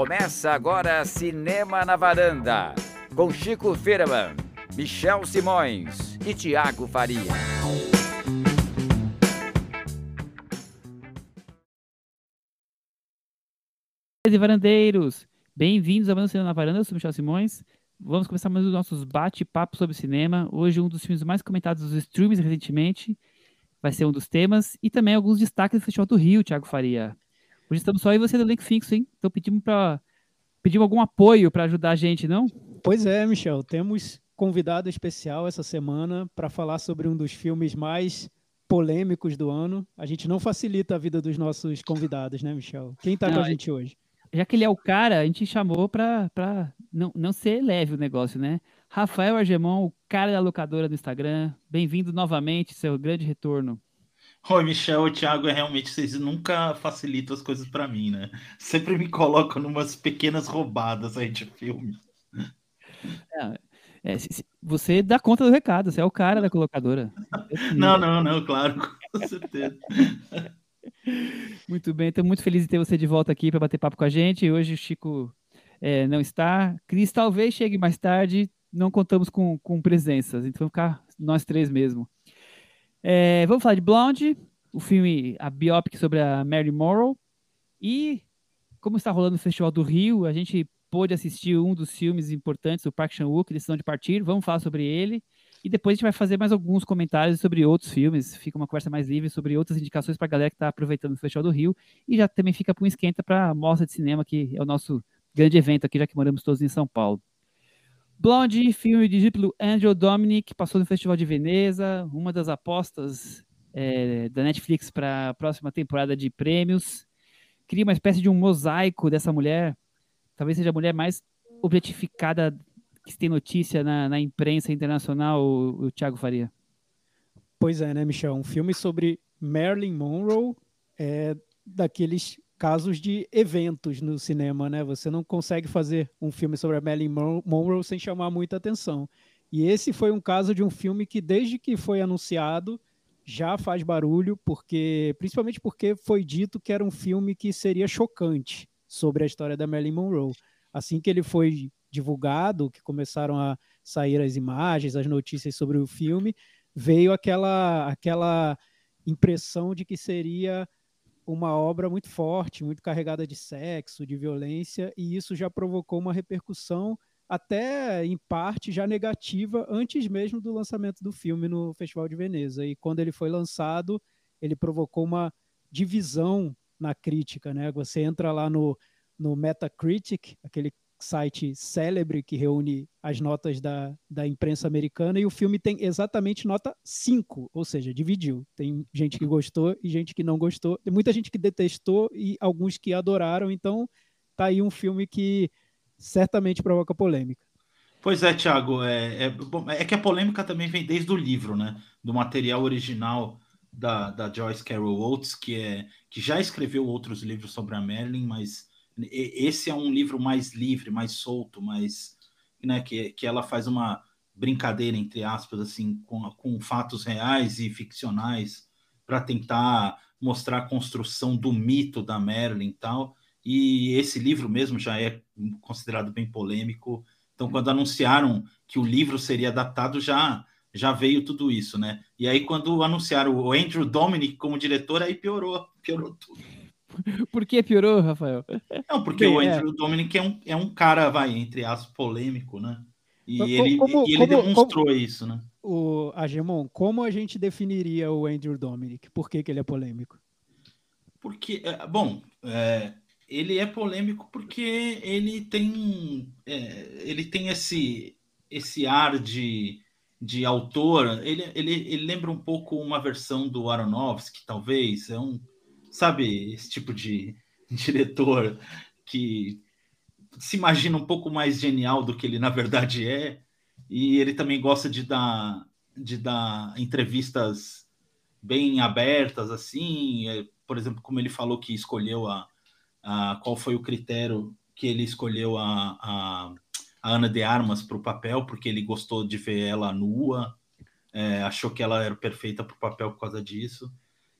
Começa agora Cinema na Varanda, com Chico Firman, Michel Simões e Tiago Faria. e varandeiros, bem-vindos ao Cinema na Varanda, eu sou Michel Simões. Vamos começar mais os nossos bate-papos sobre cinema. Hoje um dos filmes mais comentados dos streams recentemente vai ser um dos temas e também alguns destaques do Festival do Rio, Tiago Faria. Hoje estamos só e você do Link Fixo, hein? Então pedimos para pedimos algum apoio para ajudar a gente, não? Pois é, Michel, temos convidado especial essa semana para falar sobre um dos filmes mais polêmicos do ano. A gente não facilita a vida dos nossos convidados, né, Michel? Quem está com a gente hoje? Já que ele é o cara, a gente chamou para não, não ser leve o negócio, né? Rafael Argemon, o cara da locadora do Instagram. Bem-vindo novamente, seu grande retorno. Oi, Michel e Thiago, é realmente vocês nunca facilitam as coisas para mim, né? Sempre me colocam numas pequenas roubadas aí de filme. É, é, você dá conta do recado, você é o cara da colocadora. Não, não, não, claro, com certeza. Muito bem, estou muito feliz de ter você de volta aqui para bater papo com a gente. Hoje o Chico é, não está. Cris talvez chegue mais tarde, não contamos com, com presenças, então vamos ficar nós três mesmo. É, vamos falar de Blonde, o filme, a biopic sobre a Mary Morrow. E, como está rolando o Festival do Rio, a gente pôde assistir um dos filmes importantes, o Park Chan-wook, Decisão de Partir. Vamos falar sobre ele. E depois a gente vai fazer mais alguns comentários sobre outros filmes. Fica uma conversa mais livre sobre outras indicações para a galera que está aproveitando o Festival do Rio. E já também fica para um esquenta para a Mostra de Cinema, que é o nosso grande evento aqui, já que moramos todos em São Paulo. Blonde, filme dirigido pelo Andrew Dominic, passou no Festival de Veneza, uma das apostas é, da Netflix para a próxima temporada de prêmios. Cria uma espécie de um mosaico dessa mulher, talvez seja a mulher mais objetificada que tem notícia na, na imprensa internacional, o, o Thiago Faria. Pois é, né, Michel? Um filme sobre Marilyn Monroe, é daqueles casos de eventos no cinema, né? Você não consegue fazer um filme sobre a Marilyn Monroe sem chamar muita atenção. E esse foi um caso de um filme que desde que foi anunciado já faz barulho, porque principalmente porque foi dito que era um filme que seria chocante sobre a história da Marilyn Monroe. Assim que ele foi divulgado, que começaram a sair as imagens, as notícias sobre o filme, veio aquela aquela impressão de que seria uma obra muito forte, muito carregada de sexo, de violência, e isso já provocou uma repercussão até em parte já negativa antes mesmo do lançamento do filme no Festival de Veneza. E quando ele foi lançado, ele provocou uma divisão na crítica, né? Você entra lá no, no Metacritic, aquele site célebre que reúne as notas da, da imprensa americana, e o filme tem exatamente nota 5, ou seja, dividiu. Tem gente que gostou e gente que não gostou. Tem muita gente que detestou e alguns que adoraram, então tá aí um filme que certamente provoca polêmica. Pois é, Thiago, é, é, é que a polêmica também vem desde o livro, né? Do material original da, da Joyce Carol Oates, que, é, que já escreveu outros livros sobre a Marilyn, mas esse é um livro mais livre, mais solto, mais né, que, que ela faz uma brincadeira entre aspas assim com, com fatos reais e ficcionais para tentar mostrar a construção do mito da Marilyn e tal. E esse livro mesmo já é considerado bem polêmico. Então, quando anunciaram que o livro seria adaptado, já já veio tudo isso, né? E aí, quando anunciaram o Andrew Dominic como diretor, aí piorou, piorou tudo. Por que piorou, Rafael? Não, porque Bem, o é. Andrew é. Dominic é um, é um cara, vai, entre aspas, polêmico, né? E como, ele, como, e ele como, demonstrou isso, né? O Agemon, como a gente definiria o Andrew Dominic? Por que, que ele é polêmico? Porque, é, bom, é, ele é polêmico porque ele tem, é, ele tem esse, esse ar de, de autor. Ele, ele, ele lembra um pouco uma versão do Aronofsky, talvez. É um sabe, esse tipo de diretor que se imagina um pouco mais genial do que ele na verdade é, e ele também gosta de dar, de dar entrevistas bem abertas, assim, é, por exemplo, como ele falou que escolheu a, a qual foi o critério que ele escolheu a, a, a Ana de Armas para o papel, porque ele gostou de ver ela nua, é, achou que ela era perfeita para o papel por causa disso.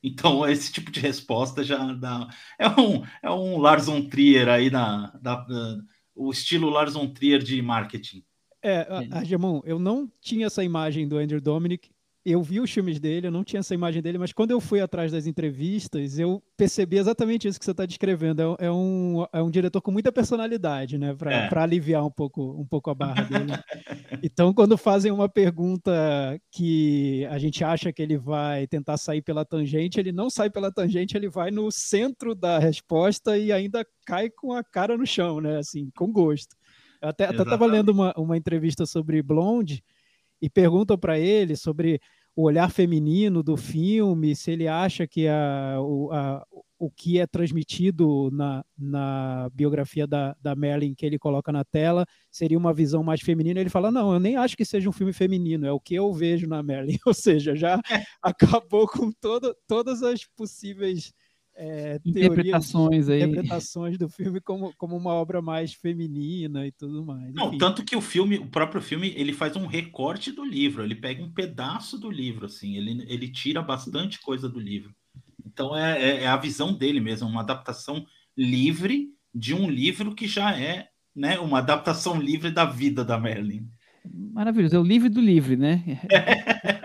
Então, esse tipo de resposta já dá. É um, é um Lars von Trier aí na, da, o estilo Lars von Trier de marketing. É, Argemon, eu não tinha essa imagem do Andrew Dominic eu vi os filmes dele, eu não tinha essa imagem dele, mas quando eu fui atrás das entrevistas, eu percebi exatamente isso que você está descrevendo. É, é, um, é um diretor com muita personalidade, né? Para é. aliviar um pouco, um pouco a barra dele. então, quando fazem uma pergunta que a gente acha que ele vai tentar sair pela tangente, ele não sai pela tangente, ele vai no centro da resposta e ainda cai com a cara no chão, né? Assim, com gosto. Eu até estava lendo uma, uma entrevista sobre Blonde e perguntam para ele sobre o olhar feminino do filme, se ele acha que a, o, a, o que é transmitido na, na biografia da, da Marilyn que ele coloca na tela seria uma visão mais feminina. Ele fala: Não, eu nem acho que seja um filme feminino, é o que eu vejo na Marilyn. Ou seja, já acabou com todo, todas as possíveis é, interpretações aí. interpretações do filme como, como uma obra mais feminina e tudo mais. Não, tanto que o filme, o próprio filme, ele faz um recorte do livro, ele pega um pedaço do livro, assim, ele, ele tira bastante coisa do livro. Então é, é, é a visão dele mesmo, uma adaptação livre de um livro que já é né, uma adaptação livre da vida da Merlin. Maravilhoso, é o livre do livre, né?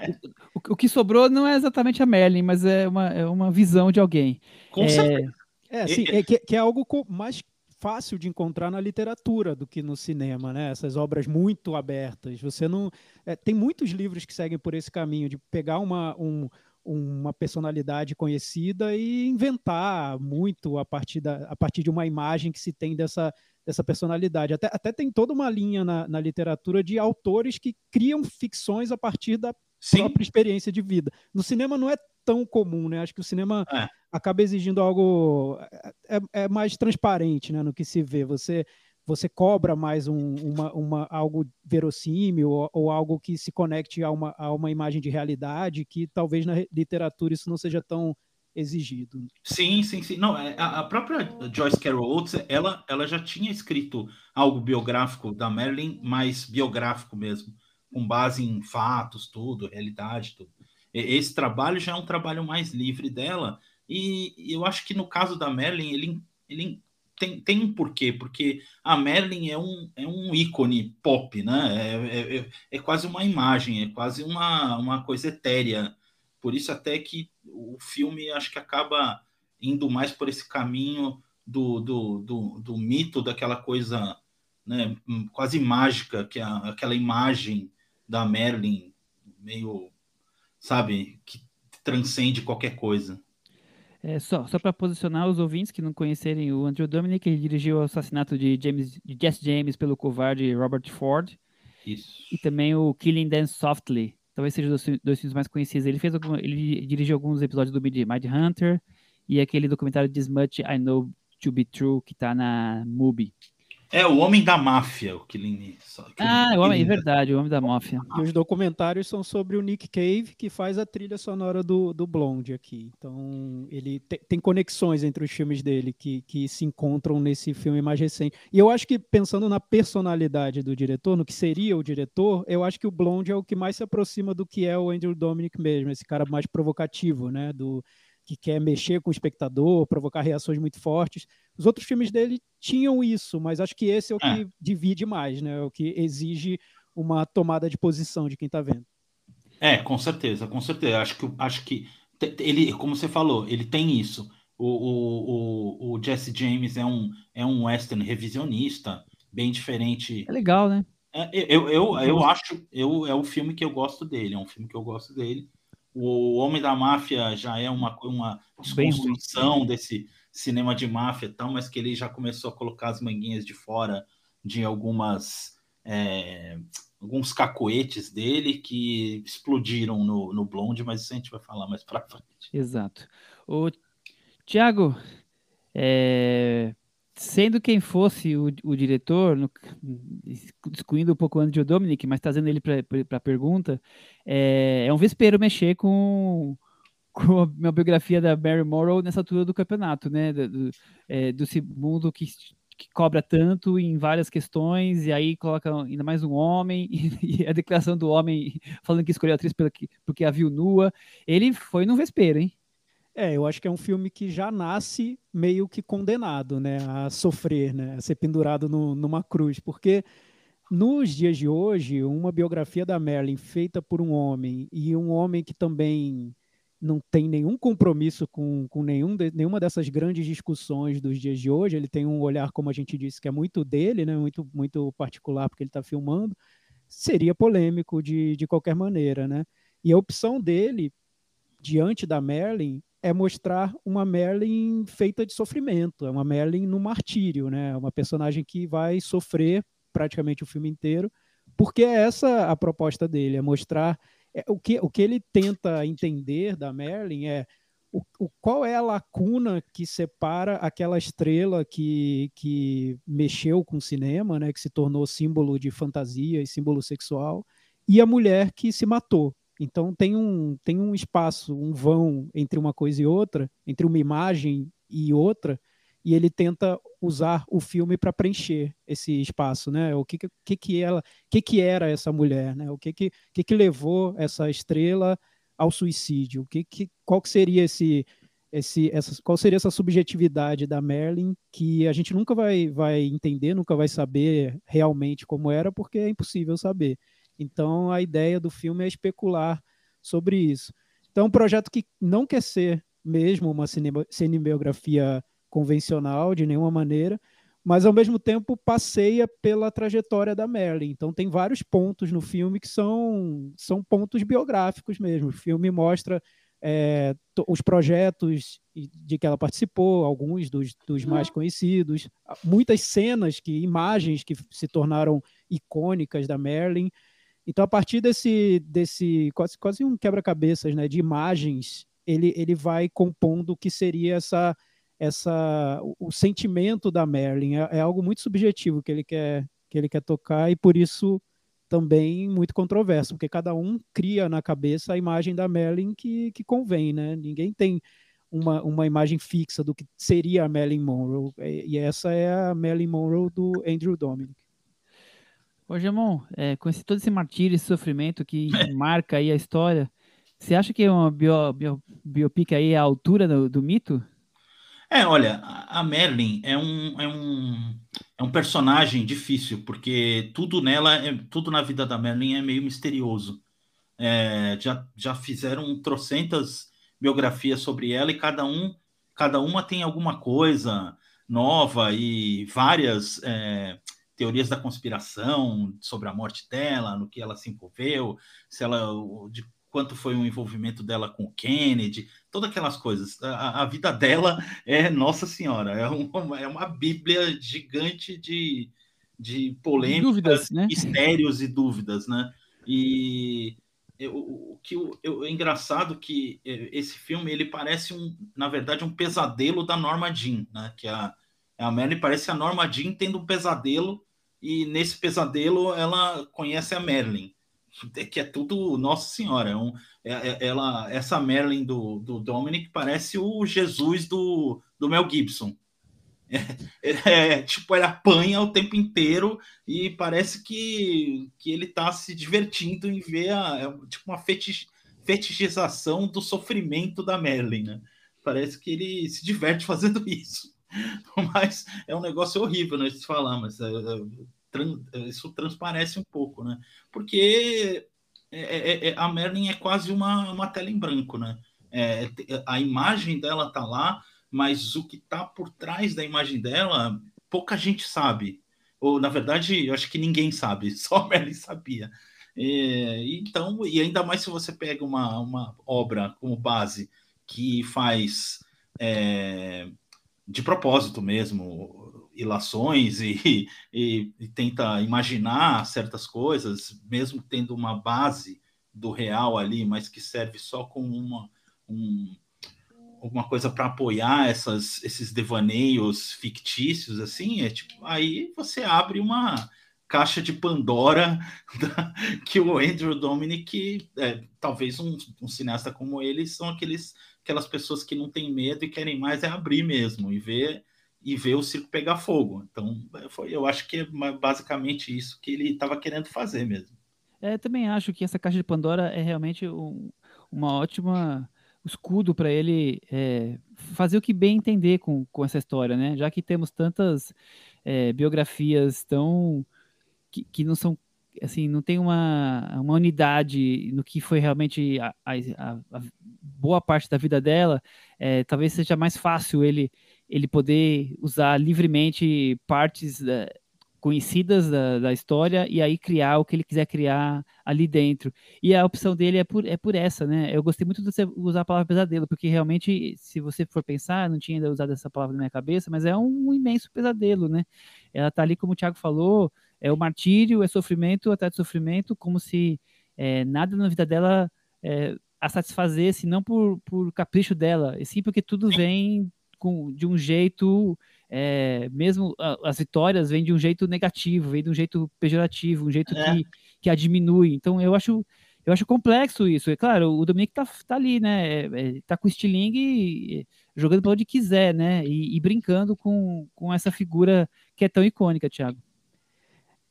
o, que sobrou não é exatamente a Merlin, mas é uma, é uma visão de alguém. Com é... certeza. É, sim, é que, que é algo mais fácil de encontrar na literatura do que no cinema, né? Essas obras muito abertas. Você não é, tem muitos livros que seguem por esse caminho de pegar uma, um, uma personalidade conhecida e inventar muito a partir, da, a partir de uma imagem que se tem dessa, dessa personalidade. Até, até tem toda uma linha na, na literatura de autores que criam ficções a partir da Sim. própria experiência de vida. No cinema não é tão comum, né? Acho que o cinema é. acaba exigindo algo é, é, é, mais transparente, né, no que se vê. Você você cobra mais um, uma, uma, algo verossímil ou, ou, algo que se conecte a uma, a uma imagem de realidade que talvez na literatura isso não seja tão exigido. Sim, sim, sim. Não, é, a, própria Joyce Carol Oates, ela, ela já tinha escrito algo biográfico da Marilyn, mais biográfico mesmo, com base em fatos, tudo, realidade, tudo. Esse trabalho já é um trabalho mais livre dela, e eu acho que no caso da Marilyn, ele, ele tem, tem um porquê, porque a Marilyn é um, é um ícone pop, né? É, é, é, é quase uma imagem, é quase uma, uma coisa etérea por isso até que o filme acho que acaba indo mais por esse caminho do, do, do, do mito daquela coisa né, quase mágica, que é aquela imagem da Merlin meio, sabe, que transcende qualquer coisa. É, só só para posicionar os ouvintes que não conhecerem o Andrew Dominic, ele dirigiu o assassinato de, James, de Jesse James pelo covarde Robert Ford. Isso. E também o Killing Them Softly, talvez seja dos dois filmes mais conhecidos. Ele fez algum, ele dirigiu alguns episódios do Mind Hunter e aquele documentário This Much I Know to Be True que tá na MUBI. É o Homem da Máfia, o Killing. Ah, o homem, é verdade, o Homem da Máfia. E os documentários são sobre o Nick Cave, que faz a trilha sonora do, do Blonde aqui. Então, ele te, tem conexões entre os filmes dele que, que se encontram nesse filme mais recente. E eu acho que, pensando na personalidade do diretor, no que seria o diretor, eu acho que o Blonde é o que mais se aproxima do que é o Andrew Dominic mesmo, esse cara mais provocativo, né? Do, que quer mexer com o espectador, provocar reações muito fortes. Os outros filmes dele tinham isso, mas acho que esse é o que é. divide mais, né? É o que exige uma tomada de posição de quem está vendo. É, com certeza, com certeza. Acho que, acho que ele, como você falou, ele tem isso. O, o, o, o Jesse James é um, é um western revisionista, bem diferente. É legal, né? É, eu, eu, eu acho, eu, é o filme que eu gosto dele, é um filme que eu gosto dele. O Homem da Máfia já é uma, uma desconstrução desse cinema de máfia e tal, mas que ele já começou a colocar as manguinhas de fora de algumas é, alguns cacoetes dele que explodiram no, no Blonde, mas isso a gente vai falar mais para frente. Exato. O Tiago, é, sendo quem fosse o, o diretor, no, excluindo um pouco o Andrew Dominic, mas trazendo ele para a pergunta, é, é, um vespeiro mexer com, com a minha biografia da Mary Morrow nessa altura do campeonato, né? Do, do, é, do mundo que, que, cobra tanto em várias questões, e aí coloca ainda mais um homem, e, e a declaração do homem falando que escolheu a atriz pela, porque a viu nua. Ele foi no vespeiro, hein? É, eu acho que é um filme que já nasce meio que condenado, né, a sofrer, né, a ser pendurado no, numa cruz, porque nos dias de hoje, uma biografia da Marilyn feita por um homem e um homem que também não tem nenhum compromisso com, com nenhum de, nenhuma dessas grandes discussões dos dias de hoje. Ele tem um olhar, como a gente disse, que é muito dele, né? muito, muito particular, porque ele está filmando. Seria polêmico de, de qualquer maneira. Né? E a opção dele, diante da Merlin, é mostrar uma Merlin feita de sofrimento, é uma Merlin no martírio, né? uma personagem que vai sofrer praticamente o filme inteiro, porque é essa a proposta dele, é mostrar é, o, que, o que ele tenta entender da Merlin é o, o, qual é a lacuna que separa aquela estrela que, que mexeu com o cinema, né, que se tornou símbolo de fantasia e símbolo sexual, e a mulher que se matou. Então tem um, tem um espaço, um vão entre uma coisa e outra, entre uma imagem e outra, e ele tenta usar o filme para preencher esse espaço, né? O que que, que ela, que que era essa mulher, né? O que que, que que levou essa estrela ao suicídio? O que que qual que seria esse esse essa, qual seria essa subjetividade da Merlin que a gente nunca vai vai entender, nunca vai saber realmente como era, porque é impossível saber. Então a ideia do filme é especular sobre isso. Então um projeto que não quer ser mesmo uma cinebiografia convencional de nenhuma maneira, mas ao mesmo tempo passeia pela trajetória da Marilyn. Então tem vários pontos no filme que são, são pontos biográficos mesmo. O filme mostra é, os projetos de que ela participou, alguns dos, dos mais conhecidos, muitas cenas, que imagens que se tornaram icônicas da Marilyn. Então, a partir desse, desse quase, quase um quebra-cabeças né, de imagens, ele, ele vai compondo o que seria essa essa o, o sentimento da Merlin é, é, algo muito subjetivo que ele quer que ele quer tocar e por isso também muito controverso, porque cada um cria na cabeça a imagem da Merlin que, que convém, né? Ninguém tem uma, uma imagem fixa do que seria a Marilyn Monroe, e essa é a Marilyn Monroe do Andrew Dominic. Ô, Gemon, é, com esse, todo esse martírio, esse sofrimento que marca aí a história, você acha que uma bio, bio, biopic aí é a altura do, do mito? É, olha, a Merlin é um, é um, é um personagem difícil, porque tudo nela, é, tudo na vida da Merlin é meio misterioso. É, já, já fizeram trocentas biografias sobre ela e cada um, cada uma tem alguma coisa nova e várias é, teorias da conspiração sobre a morte dela, no que ela se envolveu, se ela de quanto foi o envolvimento dela com o Kennedy, todas aquelas coisas. A, a vida dela é, nossa senhora, é uma, é uma bíblia gigante de, de polêmicas, dúvidas, né? mistérios e dúvidas, né? E o que eu, eu, é engraçado que é, esse filme ele parece um, na verdade, um pesadelo da Norma Jean, né? Que a, a Merlin parece a Norma Jean tendo um pesadelo e nesse pesadelo ela conhece a Merlin que é tudo Nossa Senhora. É um, é, é, ela, essa Merlin do, do Dominic parece o Jesus do, do Mel Gibson. É, é, é, tipo, ele apanha o tempo inteiro e parece que, que ele está se divertindo em ver a, tipo uma fetich, fetichização do sofrimento da Merlin, né? Parece que ele se diverte fazendo isso. Mas é um negócio horrível, né? De falar, mas é, isso transparece um pouco, né? Porque é, é, é, a Merlin é quase uma, uma tela em branco, né? É, a imagem dela tá lá, mas o que tá por trás da imagem dela, pouca gente sabe. Ou, na verdade, eu acho que ninguém sabe, só a Merlin sabia. É, então, e ainda mais se você pega uma, uma obra como base que faz é, de propósito mesmo ilações e, e, e, tenta imaginar certas coisas, mesmo tendo uma base do real ali, mas que serve só como uma, um, alguma coisa para apoiar essas, esses devaneios fictícios, assim, é tipo, aí você abre uma caixa de Pandora da, que o Andrew Dominic, é, talvez um, um, cineasta como ele, são aqueles, aquelas pessoas que não têm medo e querem mais é abrir mesmo e ver e ver o circo pegar fogo. Então, foi, eu acho que é basicamente isso que ele estava querendo fazer mesmo. É, também acho que essa caixa de Pandora é realmente um, uma ótima escudo para ele é, fazer o que bem entender com, com essa história, né? Já que temos tantas é, biografias tão que, que não são assim, não tem uma, uma unidade no que foi realmente a, a, a boa parte da vida dela, é, talvez seja mais fácil ele, ele poder usar livremente partes da, conhecidas da, da, história e aí criar o que ele quiser criar ali dentro. E a opção dele é por, é por essa, né? Eu gostei muito de você usar a palavra pesadelo, porque realmente, se você for pensar, não tinha ainda usado essa palavra na minha cabeça, mas é um imenso pesadelo, né? Ela tá ali, como o Thiago falou, é o martírio, é sofrimento atrás de sofrimento, como se é, nada na vida dela é, a satisfazesse, não por, por capricho dela, e sim porque tudo vem com, de um jeito é, mesmo as vitórias vêm de um jeito negativo, vem de um jeito pejorativo, um jeito é. que, que a diminui. Então eu acho eu acho complexo isso. É claro, o Dominic tá, tá ali, né? É, é tá com o estilingue jogando para onde quiser, né? E, e, brincando com, com essa figura que é tão icônica, Thiago.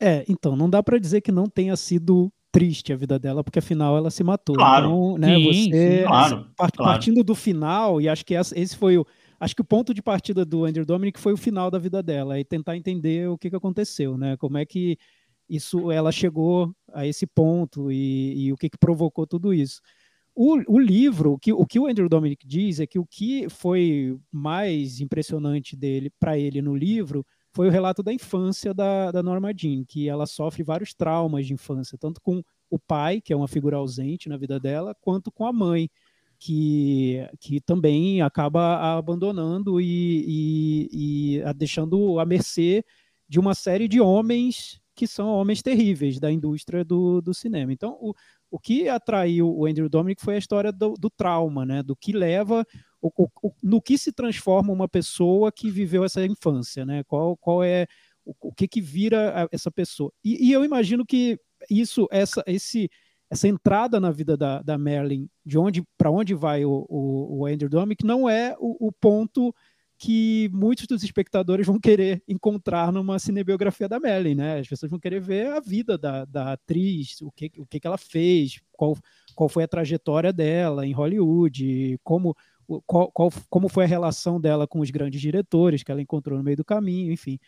É, então, não dá para dizer que não tenha sido triste a vida dela, porque afinal ela se matou. Claro. Então, né, sim, você, sim, claro, part, claro. partindo do final, e acho que esse foi o, acho que o ponto de partida do Andrew Dominic foi o final da vida dela e tentar entender o que, que aconteceu, né? Como é que isso ela chegou a esse ponto e, e o que, que provocou tudo isso. O, o, livro, o que, o que o Andrew Dominic diz é que o que foi mais impressionante dele para ele no livro foi o relato da infância da, da Norma Jean, que ela sofre vários traumas de infância, tanto com o pai, que é uma figura ausente na vida dela, quanto com a mãe, que, que também acaba abandonando e, e, e a deixando à mercê de uma série de homens que são homens terríveis da indústria do, do cinema. Então, o, o que atraiu o Andrew Dominic foi a história do, do trauma, né? do que leva, o, o, no que se transforma uma pessoa que viveu essa infância, né? qual, qual é o, o que, que vira essa pessoa. E, e eu imagino que isso, essa, esse essa entrada na vida da, da Marilyn, de onde para onde vai o, o, o Andrew Dominik, não é o, o, ponto que muitos dos espectadores vão querer encontrar numa cinebiografia da Marilyn, né? As pessoas vão querer ver a vida da, da atriz, o que, o que, que ela fez, qual, qual foi a trajetória dela em Hollywood, como, qual, qual, como foi a relação dela com os grandes diretores que ela encontrou no meio do caminho, enfim.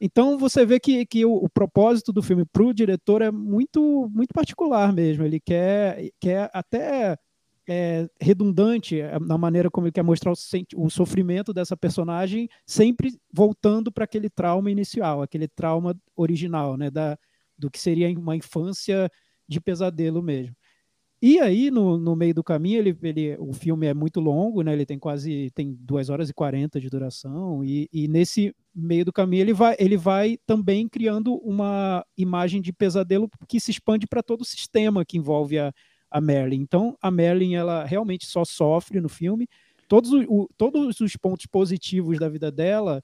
Então você vê que, que o, o propósito do filme para o diretor é muito, muito particular mesmo. Ele quer, quer até é, redundante é, na maneira como ele quer mostrar o, o sofrimento dessa personagem, sempre voltando para aquele trauma inicial, aquele trauma original, né, da, do que seria uma infância de pesadelo mesmo. E aí, no, no meio do caminho, ele, ele, o filme é muito longo, né? Ele tem quase tem 2 horas e 40 de duração, e, e, nesse meio do caminho ele vai, ele vai também criando uma imagem de pesadelo que se expande para todo o sistema que envolve a, a Merlin. Então, a Merlin, ela realmente só sofre no filme. Todos, o, todos os pontos positivos da vida dela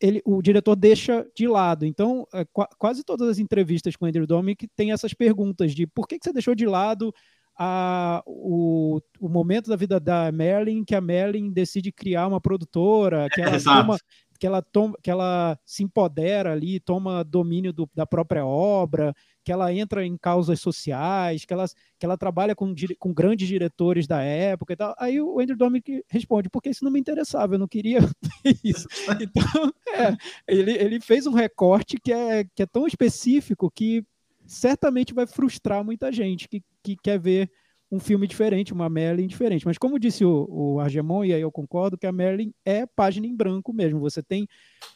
ele, o diretor deixa de lado. Então, é, qu quase todas as entrevistas com Andrew Dominik tem essas perguntas de por que, que você deixou de lado a, o, o momento da vida da Merlin que a Merlin decide criar uma produtora, que ela, é, toma, que ela, toma, que ela se empodera ali, toma domínio do, da própria obra, que ela entra em causas sociais, que ela, que ela trabalha com, com grandes diretores da época e tal. Aí o Andrew Dominik responde, porque isso não me interessava, eu não queria isso. Então, é, ele, ele fez um recorte que é, que é tão específico que certamente vai frustrar muita gente que, que quer ver um filme diferente, uma Merlin diferente. Mas como disse o, o Argemon, e aí eu concordo, que a Merlin é página em branco mesmo. Você tem.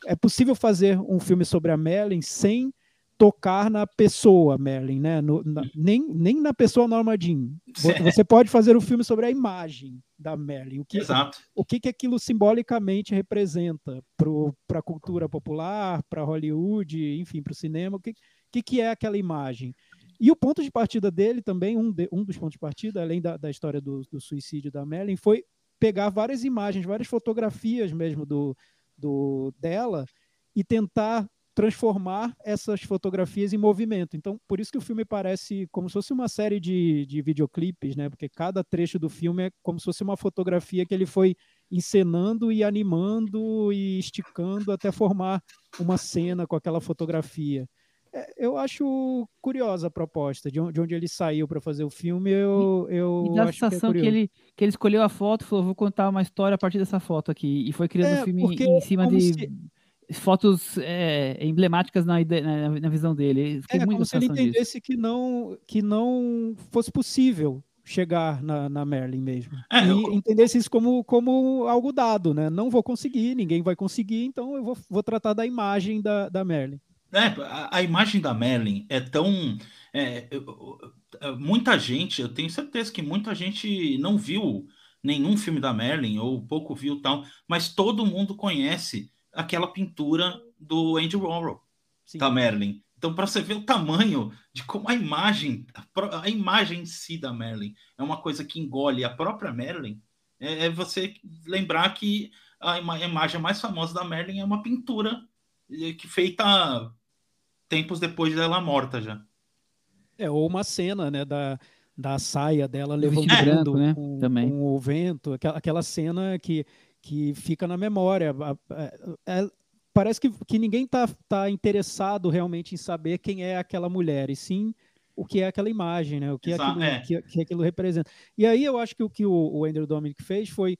É possível fazer um filme sobre a Merlin sem tocar na pessoa Merlin, né? No, na, nem, nem na pessoa Norma Jean. Você pode fazer um filme sobre a imagem da Merlin. O que, Exato. O que, que aquilo simbolicamente representa para a cultura popular, para Hollywood, enfim, para o cinema. O que, que, que é aquela imagem? E o ponto de partida dele também, um, de, um dos pontos de partida, além da, da história do, do, suicídio da Merlin, foi pegar várias imagens, várias fotografias mesmo do, do dela e tentar transformar essas fotografias em movimento. Então, por isso que o filme parece como se fosse uma série de, de videoclipes, né? Porque cada trecho do filme é como se fosse uma fotografia que ele foi encenando e animando e esticando até formar uma cena com aquela fotografia. É, eu acho curiosa a proposta, de onde, de onde ele saiu para fazer o filme, eu, eu e dá a que é sensação que, curioso. ele, que ele escolheu a foto e falou, vou contar uma história a partir dessa foto aqui, e foi criando É, o filme porque em cima de se- fotos é, emblemáticas na, na, na visão dele. É muito como se ele disso. entendesse que não, que não fosse possível chegar na, na Merlin mesmo. É, e eu- entendesse isso como, como algo dado, né? Não vou conseguir, ninguém vai conseguir, então eu vou, vou tratar da imagem da, da Merlin. É, a, a imagem da Merlin é tão. é, eu- muita gente, eu tenho certeza que muita gente não viu nenhum filme da Merlin, ou pouco viu tal, mas todo mundo conhece aquela pintura do Andy Warhol, Sim. da Merlin. Então, para você ver o tamanho de como a imagem, a, a imagem em si da Merlin é uma coisa que engole a própria Merlin, é, é você lembrar que a, ima- a imagem mais famosa da Merlin é uma pintura que feita tempos depois dela morta já. É, ou uma cena, né, da, da saia dela levantando branco, né, com, também. com o vento, aquela, aquela cena que, que fica na memória. É- parece que, que ninguém tá, tá interessado realmente em saber quem é aquela mulher, e sim o que é aquela imagem, né, o que, Exa- aquilo, é. que, que aquilo representa. E aí eu acho que o que o, o Andrew Dominic fez foi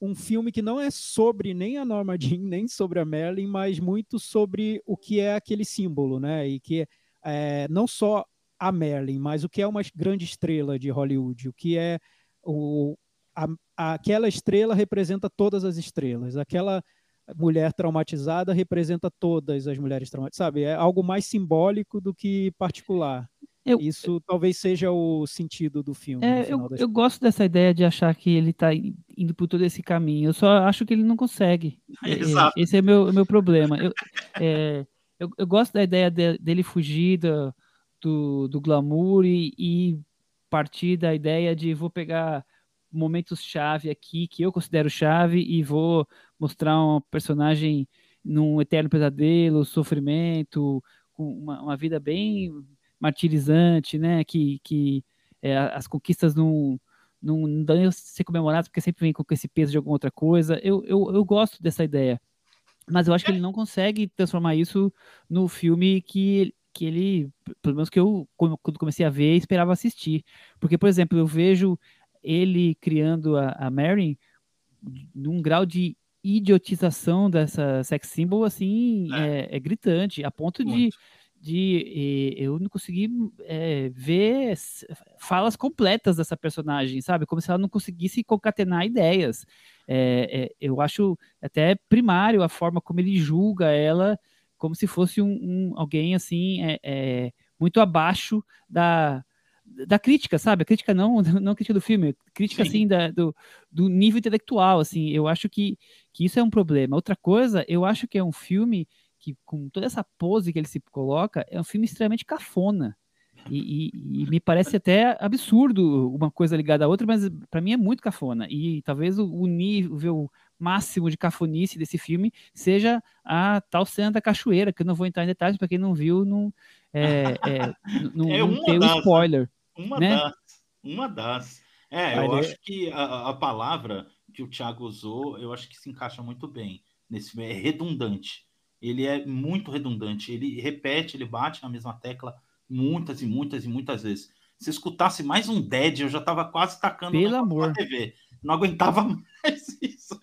um filme que não é sobre nem a Norma Jean, nem sobre a Merlin, mas muito sobre o que é aquele símbolo, né? E que é, não só a Merlin, mas o que é uma grande estrela de Hollywood, o que é o, a- aquela estrela representa todas as estrelas, aquela mulher traumatizada representa todas as mulheres traumatizadas, sabe? É algo mais simbólico do que particular. Eu- Isso talvez seja o sentido do filme. É, eu, eu gosto dessa ideia de achar que ele está indo por todo esse caminho. Eu só acho que ele não consegue. É, é, Exato. esse é o meu, meu problema. Eu, é, eu, eu gosto da ideia de- dele fugir da- do, do glamour e, e partir da ideia de vou pegar momentos chave aqui que eu considero chave e vou mostrar um personagem num eterno pesadelo, sofrimento, com uma, uma vida bem martirizante, né? Que, que é, as conquistas não, não, não dão ser comemoradas porque sempre vem com esse peso de alguma outra coisa. Eu, eu, eu gosto dessa ideia, mas eu acho que ele não consegue transformar isso no filme que, que ele, pelo menos que eu, quando comecei a ver, esperava assistir. Porque, por exemplo, eu vejo ele criando a, a Mary num grau de idiotização dessa sex symbol assim é, é gritante a ponto Muito. de eh, eu não consegui eh, ver falas completas dessa personagem sabe como se ela não conseguisse concatenar ideias É, é, eu acho até primário a forma como ele julga ela como se fosse um, um- alguém assim é, é, muito abaixo da da crítica, sabe? A crítica não, não a crítica do filme, crítica Sim. assim da, do, do nível intelectual, assim. Eu acho que, que isso é um problema. Outra coisa, eu acho que é um filme que, com toda essa pose que ele se coloca, é um filme extremamente cafona. E, e- e me parece até absurdo uma coisa ligada à outra, mas para mim é muito cafona. E talvez o, o nível máximo de cafonice desse filme seja a tal cena da cachoeira, que eu não vou entrar em detalhes, para quem não viu, não, é, é, não, É não tem o né? spoiler. Uma né? das. Uma das. É, eu Olha- acho que a, a palavra que o Thiago usou, eu acho que se encaixa muito bem nesse filme. É redundante. Ele é muito redundante. Ele repete, ele bate na mesma tecla muitas e muitas e muitas vezes. Se escutasse mais um Dead, eu já estava quase tacando Pelo amor. na TV. Não aguentava mais isso.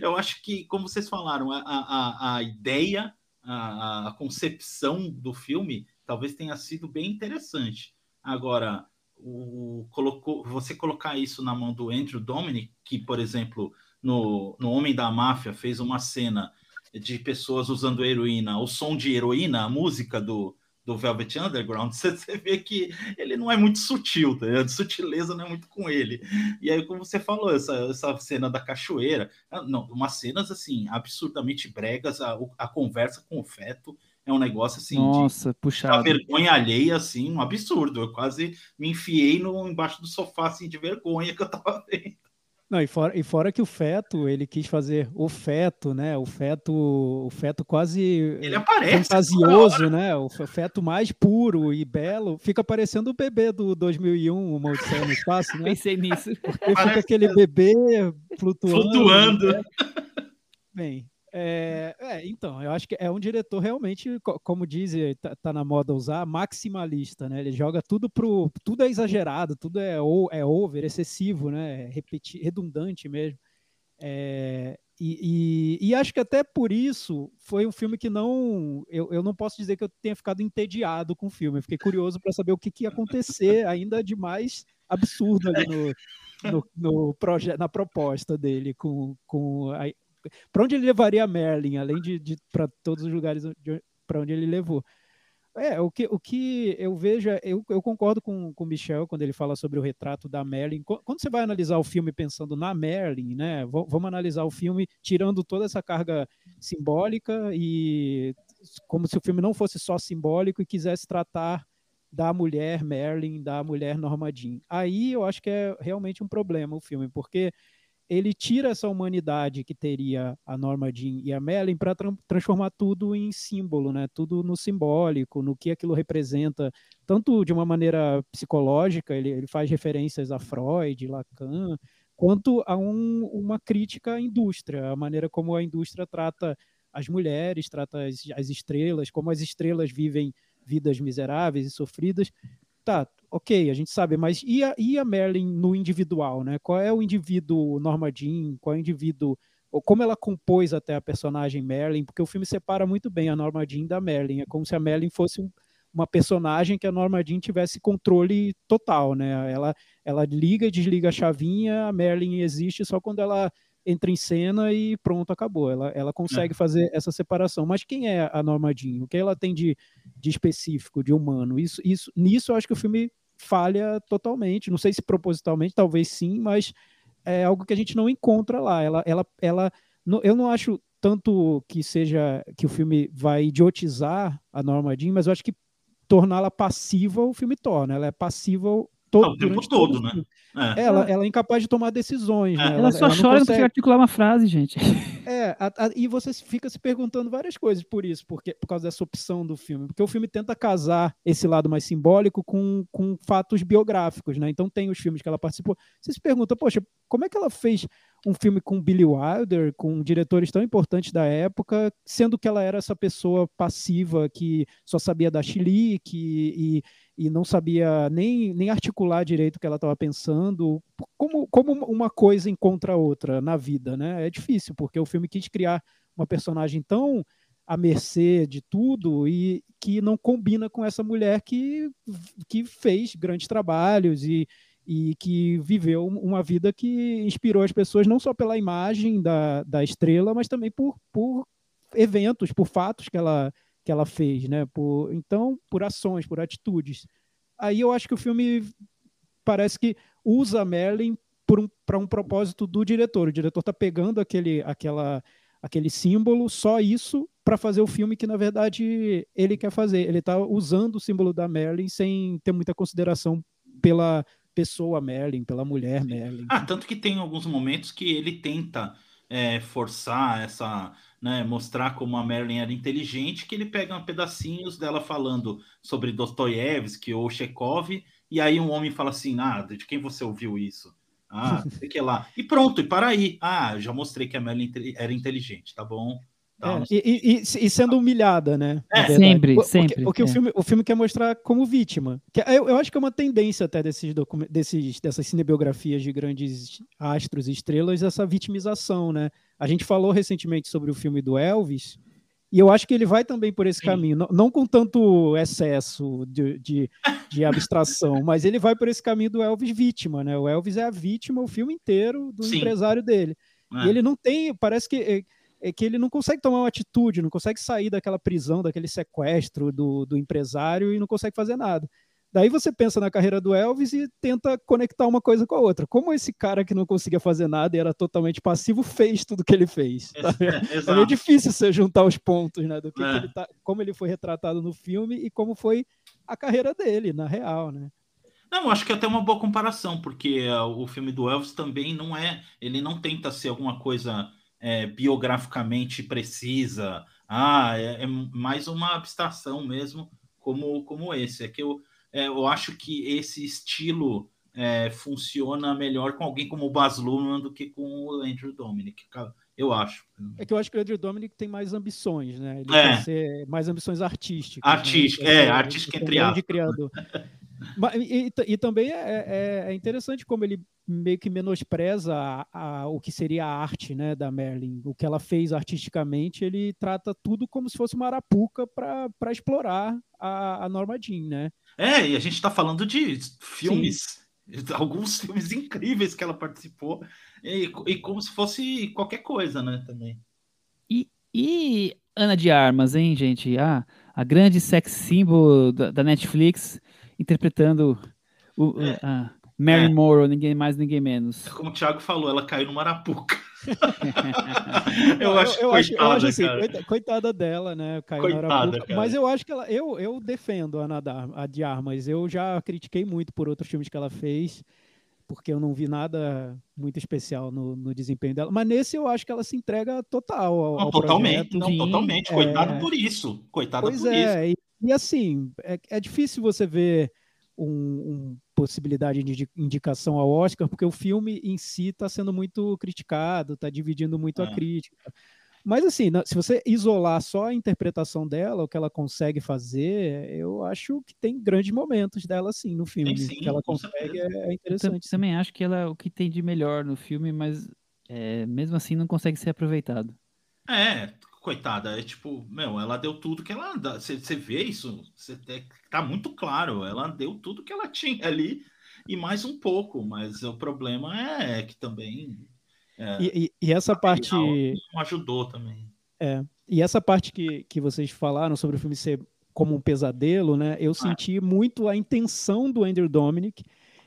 Eu acho que, como vocês falaram, a, a, a ideia, a, a concepção do filme talvez tenha sido bem interessante. Agora, o, colocou, você colocar isso na mão do Andrew Dominic, que, por exemplo, no, no Homem da Máfia fez uma cena de pessoas usando heroína, o som de heroína, a música do, do Velvet Underground, você, você vê que ele não é muito sutil, tá? a sutileza não é muito com ele. E aí, como você falou, essa, essa cena da cachoeira, ah, não, umas cenas assim, absurdamente bregas, a, a conversa com o feto é um negócio assim de Nossa, da puxado. vergonha alheia, assim, um absurdo. Eu quase me enfiei no, embaixo do sofá, assim, de vergonha que eu tava vendo. Não, e fora, e fora que o feto, ele quis fazer o feto, né? O feto, o feto quase Ele aparece. fantasioso, né? O fe- feto mais puro e belo. Fica parecendo o bebê do 2001, uma Odisseia no Espaço, né? Pensei nisso. Porque fica aquele bebê flutuando. Flutuando. né? Bem, É, é, então, eu acho que é um diretor realmente, como diz, tá, tá, na moda usar, maximalista, né? Ele joga tudo pro. Tudo é exagerado, tudo é, é over, excessivo, né? Repetir, redundante mesmo. É, e, e, e, acho que até por isso foi um filme que não. Eu, eu não posso dizer que eu tenha ficado entediado com o filme. Eu fiquei curioso para saber o que, que, ia acontecer ainda de mais absurdo ali no, no, no projeto, na proposta dele com, com a, para onde ele levaria a Merlin, além de, de para todos os lugares para onde ele levou. É, o que, o que eu vejo, é, eu, eu concordo com, com o Michel quando ele fala sobre o retrato da Merlin. Quando você vai analisar o filme pensando na Merlin, né? Vamos analisar o filme tirando toda essa carga simbólica e como se o filme não fosse só simbólico e quisesse tratar da mulher Merlin, da mulher Norma Jean. Aí eu acho que é realmente um problema o filme, porque ele tira essa humanidade que teria a Norma Jean e a Mellin para tra transformar tudo em símbolo, né? Tudo no simbólico, no que aquilo representa, tanto de uma maneira psicológica, ele, ele faz referências a Freud, Lacan, quanto a um, uma crítica à indústria, a maneira como a indústria trata as mulheres, trata as, as estrelas, como as estrelas vivem vidas miseráveis e sofridas. Tá, ok, a gente sabe, mas e a, e a Merlin no individual, né? Qual é o indivíduo Norma Jean? Qual é o indivíduo ou como ela compôs até a personagem Merlin, porque o filme separa muito bem a Norma Jean da Merlin. É como se a Merlin fosse um, uma personagem que a Norma Jean tivesse controle total, né? Ela, ela liga e desliga a chavinha, a Merlin existe só quando ela entra em cena e pronto, acabou. Ela, ela consegue é. fazer essa separação. Mas quem é a Norma Jean? O que ela tem de, de específico, de humano? Isso, isso, nisso eu acho que o filme falha totalmente. Não sei se propositalmente, talvez sim, mas é algo que a gente não encontra lá. Ela, ela, ela, eu não acho tanto que seja que o filme vai idiotizar a Norma Jean, mas eu acho que torná-la passiva o filme torna. Ela é passiva todo, o tempo todo, né? É. Ela, ela é incapaz de tomar decisões. É. Né? Ela, ela, só ela chora consegue... não articular uma frase, gente. É, a, a, e você fica se perguntando várias coisas por isso, porque, por causa dessa opção do filme. Porque o filme tenta casar esse lado mais simbólico com, com fatos biográficos, né? Então tem os filmes que ela participou. Você se pergunta, poxa, como é que ela fez um filme com Billy Wilder, com diretores tão importantes da época, sendo que ela era essa pessoa passiva que só sabia dar chilique e, e não sabia nem, nem articular direito o que ela estava pensando. Como, como uma coisa encontra a outra na vida, né? É difícil, porque o filme quis criar uma personagem tão à mercê de tudo e que não combina com essa mulher que, que fez grandes trabalhos e, e que viveu uma vida que inspirou as pessoas não só pela imagem da, da estrela, mas também por, por eventos, por fatos que ela, que ela fez, né? Por, então, por ações, por atitudes. Aí eu acho que o filme parece que usa Merlin para um, um propósito do diretor. O diretor está pegando aquele, aquela, aquele símbolo, só isso, para fazer o filme que, na verdade, ele quer fazer. Ele está usando o símbolo da Merlin sem ter muita consideração pela pessoa Merlin, pela mulher Merlin. Ah, tanto que tem alguns momentos que ele tenta é, forçar essa né, mostrar como a Marilyn era inteligente, que ele pega pedacinhos dela falando sobre Dostoiévski ou Chekhov, e aí um homem fala assim, ah, de quem você ouviu isso? Ah, sei que lá. E pronto, e para aí. Ah, já mostrei que a Marilyn era inteligente, tá bom? Tá, é, e, e, e, sendo humilhada, né? É. Sempre, sempre. Porque, porque é. o, filme, o filme quer mostrar como vítima. Que é, eu, eu acho que é uma tendência até desses, desses dessas cinebiografias de grandes astros e estrelas, essa vitimização, né? A gente falou recentemente sobre o filme do Elvis, e eu acho que ele vai também por esse Sim. caminho, não, não, com tanto excesso de, de, de, abstração, mas ele vai por esse caminho do Elvis vítima, né? O Elvis é a vítima o filme inteiro do Sim. empresário dele. É. E ele não tem, parece que é, que ele não consegue tomar uma atitude, não consegue sair daquela prisão, daquele sequestro do, do empresário e não consegue fazer nada. Daí você pensa na carreira do Elvis e tenta conectar uma coisa com a outra. Como esse cara que não conseguia fazer nada e era totalmente passivo fez tudo que ele fez? Tá? É, é meio difícil você juntar os pontos, né? Do que, é. que ele tá, como ele foi retratado no filme e como foi a carreira dele, na real, né? Não, acho que é até uma boa comparação, porque uh, o filme do Elvis também não é, ele não tenta ser alguma coisa é, biograficamente precisa. Ah, é, é, mais uma abstração mesmo, como, como esse. É que eu, é, eu acho que esse estilo é, funciona melhor com alguém como o Baz Luhrmann do que com o Andrew Dominic. Eu acho. É que eu acho que o Andrew Dominic tem mais ambições, né? Ele é. ser mais ambições artísticas. Artística, né? é, artística entre aspas. criador. Mas, e, e, também é, é, é, interessante como ele meio que menospreza a, a, o que seria a arte né, da Merlin. O que ela fez artisticamente, ele trata tudo como se fosse uma arapuca para explorar a, a Norma Jean, né? É, e a gente está falando de filmes, Sim. alguns filmes incríveis que ela participou, e, e, como se fosse qualquer coisa, né, também. E, e Ana de Armas, hein, gente? Ah, a grande sex symbol da, da Netflix interpretando o, é. a Mary é. Morrow, ninguém mais, ninguém menos. Como o Thiago falou, ela caiu numa arapuca. eu, acho, eu, acho, eu acho assim, coitada, coitada dela, né? Caiu coitada, na arapuca. Mas eu acho que ela, eu, eu defendo a, Nadar, a de Armas. Eu já critiquei muito por outros filmes que ela fez porque eu não vi nada muito especial no, no, desempenho dela. Mas nesse eu acho que ela se entrega total ao, não, ao totalmente, projeto. Não, totalmente. Coitado é... por isso. Coitado pois por é, isso. E, e assim, é, é, difícil você ver um, um, possibilidade de indicação ao Oscar, porque o filme em si está sendo muito criticado, está dividindo muito é. a crítica. Mas assim, se você isolar só a interpretação dela, o que ela consegue fazer, eu acho que tem grandes momentos dela sim no filme. Sim, que ela consegue é, é interessante. Eu também acho que ela é o que tem de melhor no filme, mas é, mesmo assim não consegue ser aproveitado. É, coitada, é tipo, meu, ela deu tudo que ela. Você vê isso, você, é, tá muito claro, ela deu tudo que ela tinha ali e mais um pouco, mas o problema é que também é, e, e, essa parte. Não ajudou também. É, e essa parte que, que vocês falaram sobre o filme ser como um pesadelo, né? Eu ah. senti muito a intenção do Andrew Dominic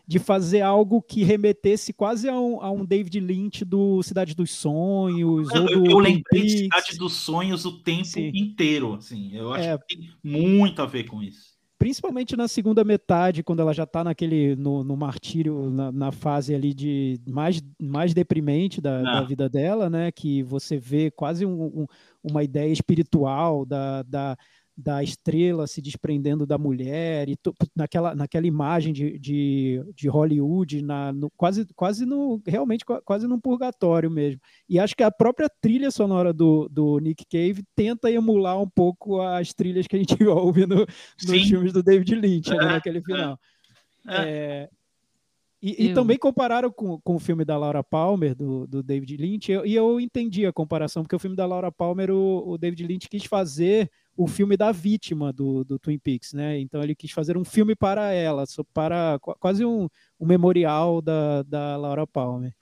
de fazer algo que remetesse quase a um, a um David Lynch do Cidade dos Sonhos. Eu, ou do eu lembrei de Cidade dos Sonhos o tempo Sim. inteiro. Assim, eu acho é, que tem muito a ver com isso principalmente na segunda metade, quando ela já está naquele no, no martírio, na, na, fase ali de mais, mais deprimente da, da, vida dela, né? Que você vê quase um, um, uma ideia espiritual da, da, da estrela se desprendendo da mulher, e to, naquela, naquela imagem de, de, de Hollywood, na, no, quase, quase no, realmente quase num purgatório mesmo. E acho que a própria trilha sonora do, do Nick Cave tenta emular um pouco as trilhas que a gente ouve no, nos filmes do David Lynch, é, naquele final. É. É, e, e, também compararam com, com o filme da Laura Palmer, do, do David Lynch, e eu, eu entendi a comparação, porque o filme da Laura Palmer, o, o David Lynch quis fazer o filme da vítima do, do Twin Peaks, né? Então ele quis fazer um filme para ela, para quase um, um memorial da, da Laura Palmer.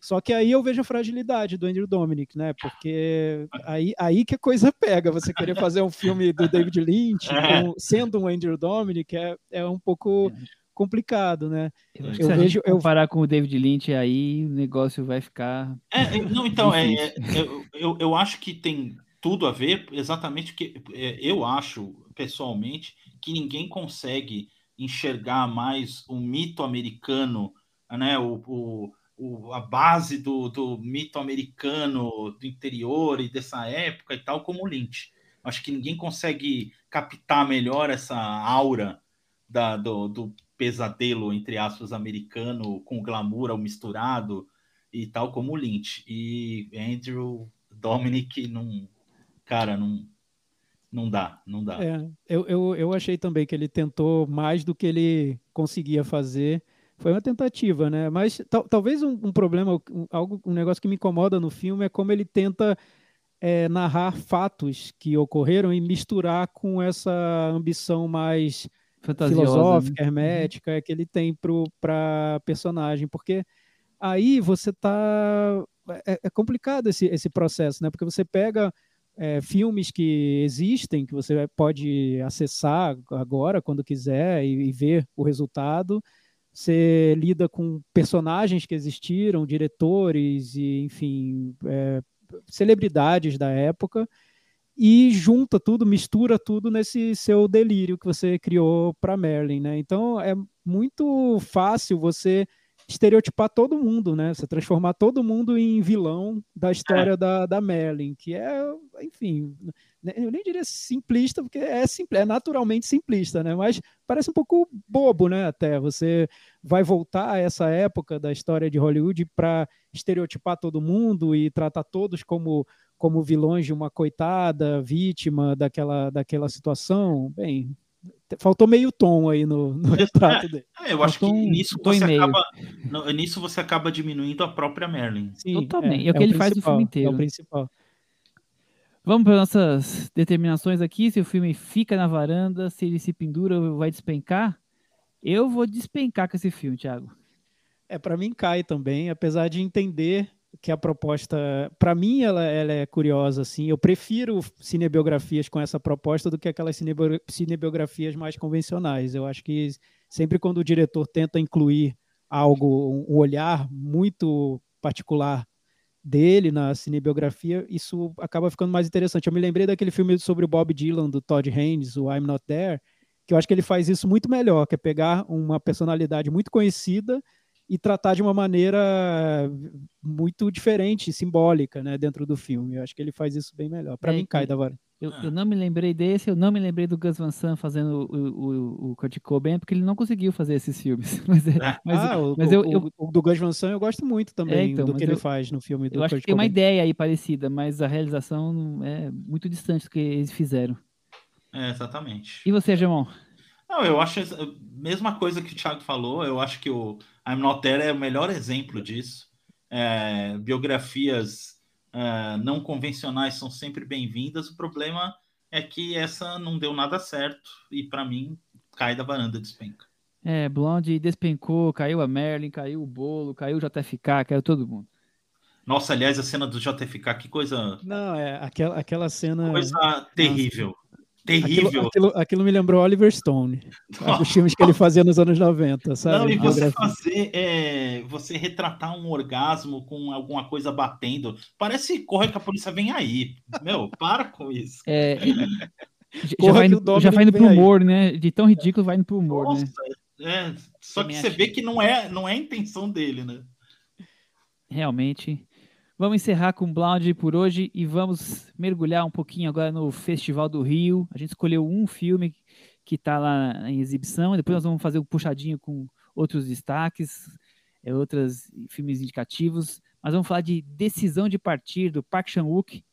Só que aí eu vejo a fragilidade do Andrew Dominic, né? Porque aí, aí que a coisa pega. Você querer fazer um filme do David Lynch é. com, sendo um Andrew Dominic é, é um pouco complicado, né? Eu, eu vejo eu comparar com o David Lynch aí o negócio vai ficar. É, não, então é, é, eu, eu, eu acho que tem tudo a ver, exatamente porque é, eu acho, pessoalmente, que ninguém consegue enxergar mais o mito americano, né, o, o, o, a base do, do mito americano do interior e dessa época e tal, como o Lynch. Acho que ninguém consegue captar melhor essa aura da, do, do pesadelo, entre aspas, americano, com glamour ao misturado e tal, como o Lynch. E Andrew Dominic não cara, não, não dá, não dá. É, eu, eu, eu achei também que ele tentou mais do que ele conseguia fazer. Foi uma tentativa, né? Mas tal, talvez um, um problema, um, algo, um negócio que me incomoda no filme é como ele tenta é, narrar fatos que ocorreram e misturar com essa ambição mais filosófica, né? hermética uhum. que ele tem para personagem, porque aí você tá é, é, complicado esse, esse processo, né? Porque você pega é, filmes que existem, que você pode acessar agora, quando quiser, e, e, ver o resultado. Você lida com personagens que existiram, diretores e, enfim, é, celebridades da época, e junta tudo, mistura tudo nesse seu delírio que você criou para Merlin, né? Então é muito fácil você estereotipar todo mundo, né? Você transformar todo mundo em vilão da história é. da, da Merlin, que é, enfim, né, eu nem diria simplista, porque é, simples, é naturalmente simplista, né? Mas parece um pouco bobo, né? Até você vai voltar a essa época da história de Hollywood para estereotipar todo mundo e tratar todos como, como vilões de uma coitada, vítima daquela, daquela situação, bem, faltou meio tom aí no, no retrato dele. É, eu acho que nisso você, acaba, no, nisso você acaba diminuindo a própria Merlin. Sim, Totalmente. É, é o que é ele o faz no filme inteiro. É o principal. Vamos para nossas determinações aqui. Se o filme fica na varanda, se ele se pendura ou vai despencar. Eu vou despencar com esse filme, Thiago. É, para mim cai também, apesar de entender que a proposta, para mim, ela, ela, é curiosa, assim. Eu prefiro cinebiografias com essa proposta do que aquelas cinebiografias mais convencionais. Eu acho que sempre quando o diretor tenta incluir algo, um olhar muito particular dele na cinebiografia, isso acaba ficando mais interessante. Eu me lembrei daquele filme sobre o Bob Dylan, do Todd Haynes, o I'm Not There, que eu acho que ele faz isso muito melhor, que é pegar uma personalidade muito conhecida e tratar de uma maneira muito diferente, simbólica, né, dentro do filme. Eu acho que ele faz isso bem melhor. Para é, mim, cai da vara. Eu, eu, não me lembrei desse, eu não me lembrei do Gus Van Sant fazendo o, o, o Kurt Cobain, porque ele não conseguiu fazer esses filmes. Mas, é. mas, ah, o, mas eu, eu, o, do Gus Van Sant eu gosto muito também, é, então, do que ele faz no filme do Eu acho Kurt que tem uma ideia aí parecida, mas a realização é muito distante do que eles fizeram. É, exatamente. E você, Gemon? Não, eu acho a mesma coisa que o Thiago falou, eu acho que o I'm Not There é o melhor exemplo disso. É, biografias é, não convencionais são sempre bem-vindas. O problema é que essa não deu nada certo e para mim cai da varanda despenca. É, Blonde despencou, caiu a Merlin, caiu o bolo, caiu o JFK, caiu todo mundo. Nossa, aliás, a cena do JFK, que coisa. Não, é aquela, aquela cena. Coisa terrível. Terrível. Aquilo, aquilo, aquilo, me lembrou Oliver Stone, os filmes que ele fazia nos anos 90, sabe? Não, e você fazer, é, você retratar um orgasmo com alguma coisa batendo, parece corre que a polícia vem aí. Meu, para com isso. É, já, vai indo, já vai indo pro humor, aí. né? De tão ridículo vai indo pro humor, né? Nossa, né? É, só que você vê que não é, não é a intenção dele, né? Realmente. Vamos encerrar com Blonde por hoje e vamos mergulhar um pouquinho agora no Festival do Rio. A gente escolheu um filme que está lá em exibição, e depois nós vamos fazer um puxadinho com outros destaques, é, outros filmes indicativos. Mas vamos falar de Decisão de Partir, do Park Chan-wook,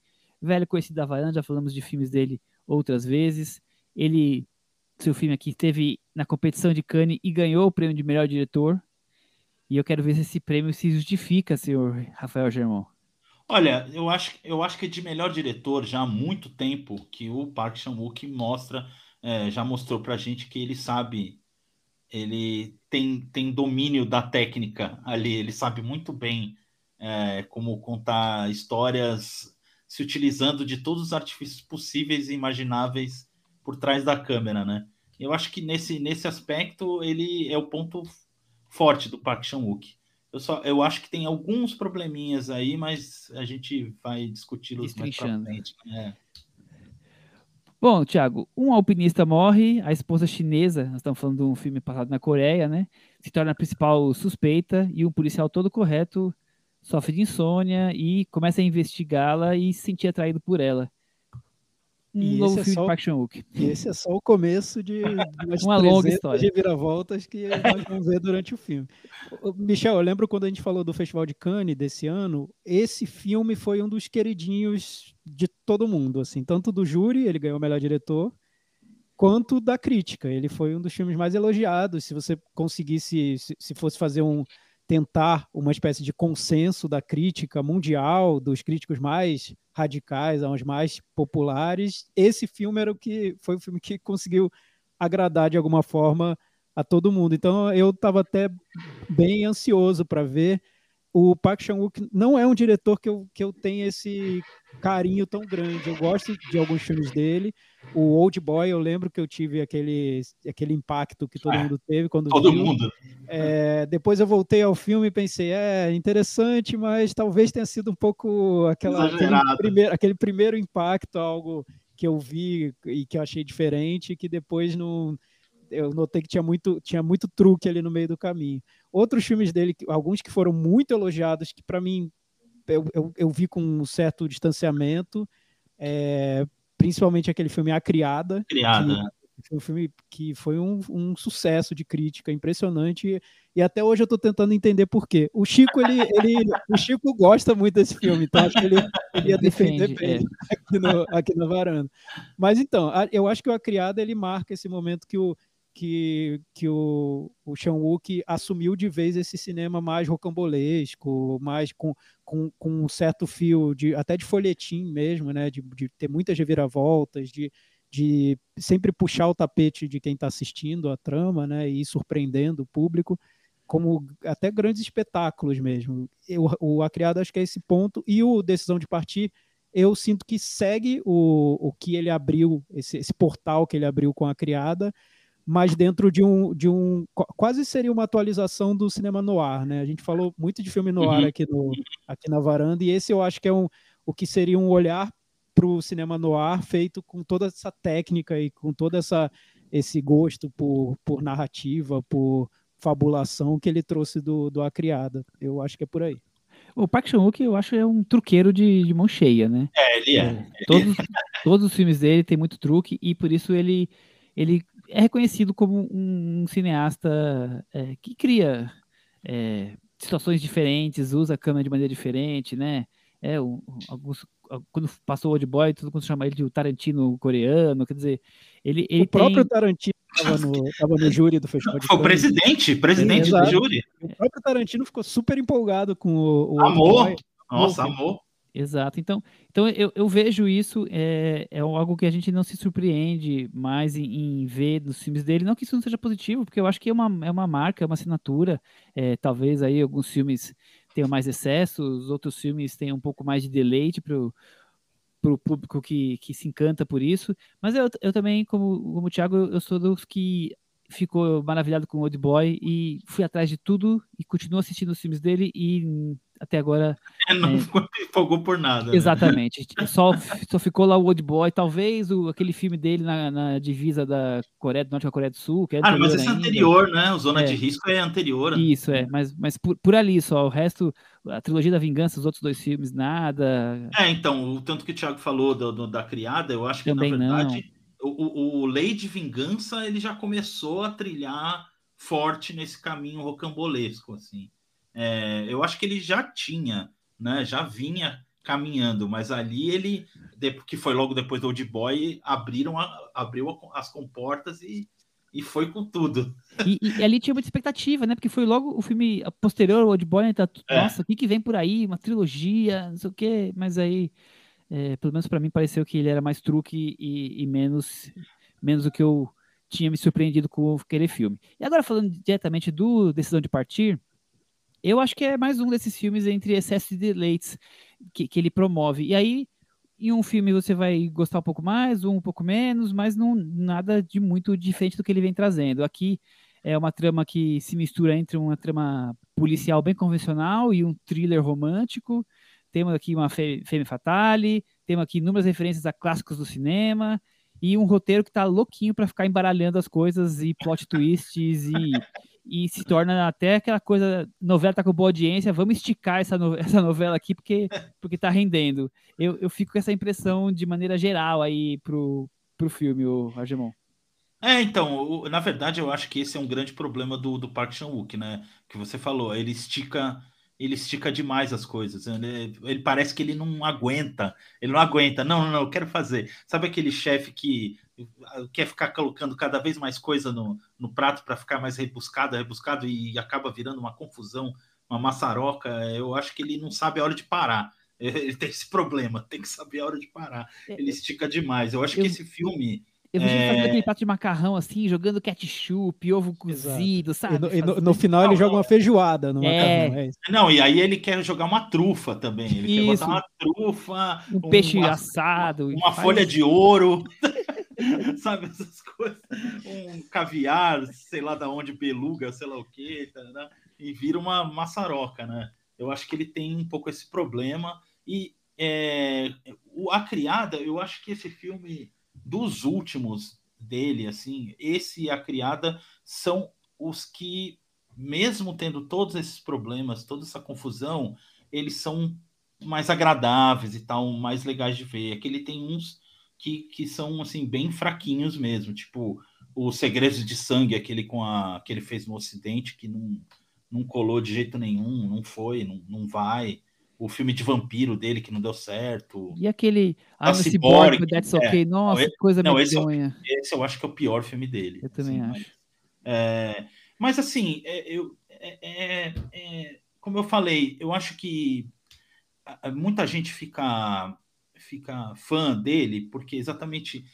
velho conhecido da varanda, já falamos de filmes dele outras vezes. Ele, seu filme aqui, esteve na competição de Cannes e ganhou o prêmio de melhor diretor. E eu quero ver se esse prêmio se justifica, senhor Rafael Germão. Olha, eu acho, eu acho que é de melhor diretor já há muito tempo que o Park Chan-wook mostra, é, já mostrou pra gente que ele sabe, ele tem, tem domínio da técnica ali, ele sabe muito bem é, como contar histórias se utilizando de todos os artifícios possíveis e imagináveis por trás da câmera, né? Eu acho que nesse, nesse aspecto ele é o ponto forte do Park Chan-wook. Eu, só, eu acho que tem alguns probleminhas aí, mas a gente vai discuti-los mais pra frente. Né? Bom, Thiago, um alpinista morre, a esposa chinesa, nós estamos falando de um filme passado na Coreia, né? Se torna a principal suspeita e um policial todo correto sofre de insônia e começa a investigá-la e se sentir atraído por ela um e novo é filme de Park Chan-wook. E esse é só o começo de, uma longa história de viravoltas que nós vamos ver durante o filme. Michel, eu lembro quando a gente falou do Festival de Cannes desse ano, esse filme foi um dos queridinhos de todo mundo, assim, tanto do júri, ele ganhou o melhor diretor, quanto da crítica. Ele foi um dos filmes mais elogiados. Se você conseguisse, se, se fosse fazer um tentar uma espécie de consenso da crítica mundial, dos críticos mais radicais aos mais populares, esse filme era o que foi o filme que conseguiu agradar de alguma forma a todo mundo. Então eu estava até bem ansioso para ver o Park Chan-wook não é um diretor que eu, que eu tenho esse carinho tão grande. Eu gosto de alguns filmes dele. O Old Boy, eu lembro que eu tive aquele, aquele impacto que todo é, mundo teve quando todo viu. mundo. É, depois eu voltei ao filme e pensei, é interessante, mas talvez tenha sido um pouco aquela, aquele, primeiro, aquele primeiro impacto, algo que eu vi e que eu achei diferente, que depois não eu notei que tinha muito, tinha muito truque ali no meio do caminho. Outros filmes dele, alguns que foram muito elogiados, que para mim eu, eu, eu, vi com um certo distanciamento, é, principalmente aquele filme A Criada. Criada. Que, foi um filme que foi um, um, sucesso de crítica impressionante e até hoje eu estou tentando entender por quê. O Chico, ele, ele, o Chico gosta muito desse filme, então acho que ele, ele ia defender bem é. aqui, no, aqui na varanda. Mas então, eu acho que o A Criada ele marca esse momento que o que, que o, o Sean Wook assumiu de vez esse cinema mais rocambolesco, mais com, com, com um certo fio de até de folhetim mesmo, né? De, de ter muitas reviravoltas, de, de sempre puxar o tapete de quem está assistindo a trama, né? E surpreendendo o público, como até grandes espetáculos mesmo. Eu, o A Criada acho que é esse ponto, e o Decisão de Partir eu sinto que segue o, o que ele abriu, esse, esse portal que ele abriu com a criada, mas dentro de um, de um. Quase seria uma atualização do cinema noir, né? A gente falou muito de filme noir uhum. aqui, no, aqui na varanda, e esse eu acho que é um, o que seria um olhar para o cinema noir feito com toda essa técnica e com todo essa, esse gosto por, por narrativa, por fabulação que ele trouxe do, do A Criada. Eu acho que é por aí. O Park Chan-wook, eu acho, é um truqueiro de, de mão cheia, né? É, ele é. é todos, todos os filmes dele tem muito truque e por isso ele, ele é reconhecido como um, cineasta é, que cria é, situações diferentes, usa a câmera de maneira diferente, né? É, um, alguns, quando passou o Old Boy, todo mundo chama ele de Tarantino coreano, quer dizer, ele, ele o próprio Tarantino estava no, tava no júri do festival de Foi o presidente, presidente do júri. O próprio Tarantino ficou super empolgado com o, o Amor, nossa, amor. Exato. Então, então eu, eu vejo isso, é, é algo que a gente não se surpreende mais em, em, ver nos filmes dele. Não que isso não seja positivo, porque eu acho que é uma, é uma marca, é uma assinatura. É, talvez aí alguns filmes tenham mais excessos, outros filmes tenham um pouco mais de deleite para o público que, que se encanta por isso. Mas eu, eu também, como, como o Thiago, eu sou dos que ficou maravilhado com o Old Boy e fui atrás de tudo e continuo assistindo os filmes dele e até agora. É, não é, empolgou por nada. Né? Exatamente. Né? Só, só ficou lá o Old Boy, talvez o, aquele filme dele na, na divisa da Coreia do Norte com a Coreia do Sul. Que é ah, mas esse é anterior, né? O Zona é. de Risco é anterior. Isso, é. Mas, mas por, por ali só. O resto, a trilogia da Vingança, os outros dois filmes, nada. É, então, o tanto que o Thiago falou do, do da criada, eu acho que Também na verdade. Não. O, o, o Lei de Vingança ele já começou a trilhar forte nesse caminho rocambolesco, assim. É, eu acho que ele já tinha, né? Já vinha caminhando, mas ali ele, que foi logo depois do Old Boy, abriram a, abriu as comportas e, e foi com tudo. E, e, ali tinha muita expectativa, né? Porque foi logo o filme posterior ao Old Boy, né? Tá, é. Nossa, o que, que vem por aí? Uma trilogia, não sei o quê, mas aí, é, pelo menos para mim, pareceu que ele era mais truque e, e menos, menos do que eu tinha me surpreendido com aquele filme. E agora, falando diretamente do Decisão de Partir, eu acho que é mais um desses filmes entre excesso de deleites que, que ele promove. E aí, em um filme você vai gostar um pouco mais, um, um pouco menos, mas não nada de muito diferente do que ele vem trazendo. Aqui é uma trama que se mistura entre uma trama policial bem convencional e um thriller romântico. Temos aqui uma Femme Fatale, temos aqui inúmeras referências a clássicos do cinema e um roteiro que está louquinho para ficar embaralhando as coisas e plot twists e e se torna até aquela coisa, novela tá com boa audiência, vamos esticar essa, no, essa novela aqui porque, porque tá rendendo. Eu, eu fico com essa impressão de maneira geral aí pro, pro filme, o Argemon. É, então, na verdade eu acho que esse é um grande problema do, do Park Chan-wook, né? Que você falou, ele estica ele estica demais as coisas. Ele, ele, parece que ele não aguenta. Ele não aguenta. Não, não, não, eu quero fazer. Sabe aquele chefe que quer ficar colocando cada vez mais coisa no, no prato para ficar mais rebuscado, rebuscado e acaba virando uma confusão, uma maçaroca? Eu acho que ele não sabe a hora de parar. Ele tem esse problema, tem que saber a hora de parar. É, ele estica demais. Eu acho eu... que esse filme eu vi é... fazendo aquele prato de macarrão assim, jogando ketchup, ovo cozido, Exato. sabe? E no, e no, no final ele joga uma feijoada no é... macarrão. É não, e aí ele quer jogar uma trufa também. Ele isso. quer botar uma trufa, um, um peixe uma, assado, uma, uma folha de ouro, sabe essas coisas, um caviar, sei lá da onde, beluga, sei lá o que, tá, né? e vira uma maçaroca, né? Eu acho que ele tem um pouco esse problema e é, a criada, eu acho que esse filme dos últimos dele, assim, esse e a criada são os que, mesmo tendo todos esses problemas, toda essa confusão, eles são mais agradáveis e tal, mais legais de ver. Aquele tem uns que, que são assim bem fraquinhos mesmo, tipo o Segredos de Sangue, aquele com a que ele fez no Ocidente, que não não colou de jeito nenhum, não foi, não, não vai. O filme de vampiro dele que não deu certo. E aquele Ah, esse Cyborg, That's é, Okay, nossa, não, coisa não, esse, é esse, eu acho que é o pior filme dele. Eu também assim, acho. Mas, é, mas assim, é, eu, é, é, como eu falei, eu acho que muita gente fica fica fã dele porque exatamente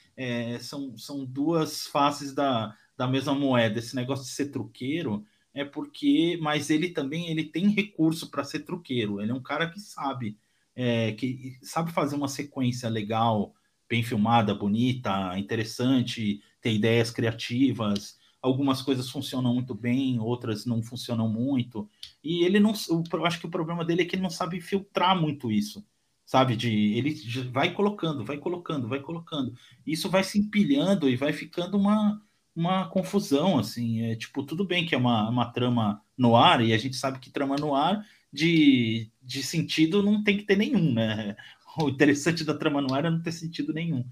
são, são duas faces da, da mesma moeda. Esse negócio de ser truqueiro é porque, mas ele também ele tem recurso para ser truqueiro. Ele é um cara que sabe, é, que sabe fazer uma sequência legal, bem filmada, bonita, interessante, ter ideias criativas. Algumas coisas funcionam muito bem, outras não funcionam muito. E ele não, eu acho que o problema dele é que ele não sabe filtrar muito isso sabe? De ele vai colocando, vai colocando, vai colocando. Isso vai se empilhando e vai ficando uma uma confusão, assim, é tipo, tudo bem que é uma, uma trama no ar, e a gente sabe que trama no ar de, de sentido não tem que ter nenhum, né? O interessante da trama no ar é não ter sentido nenhum.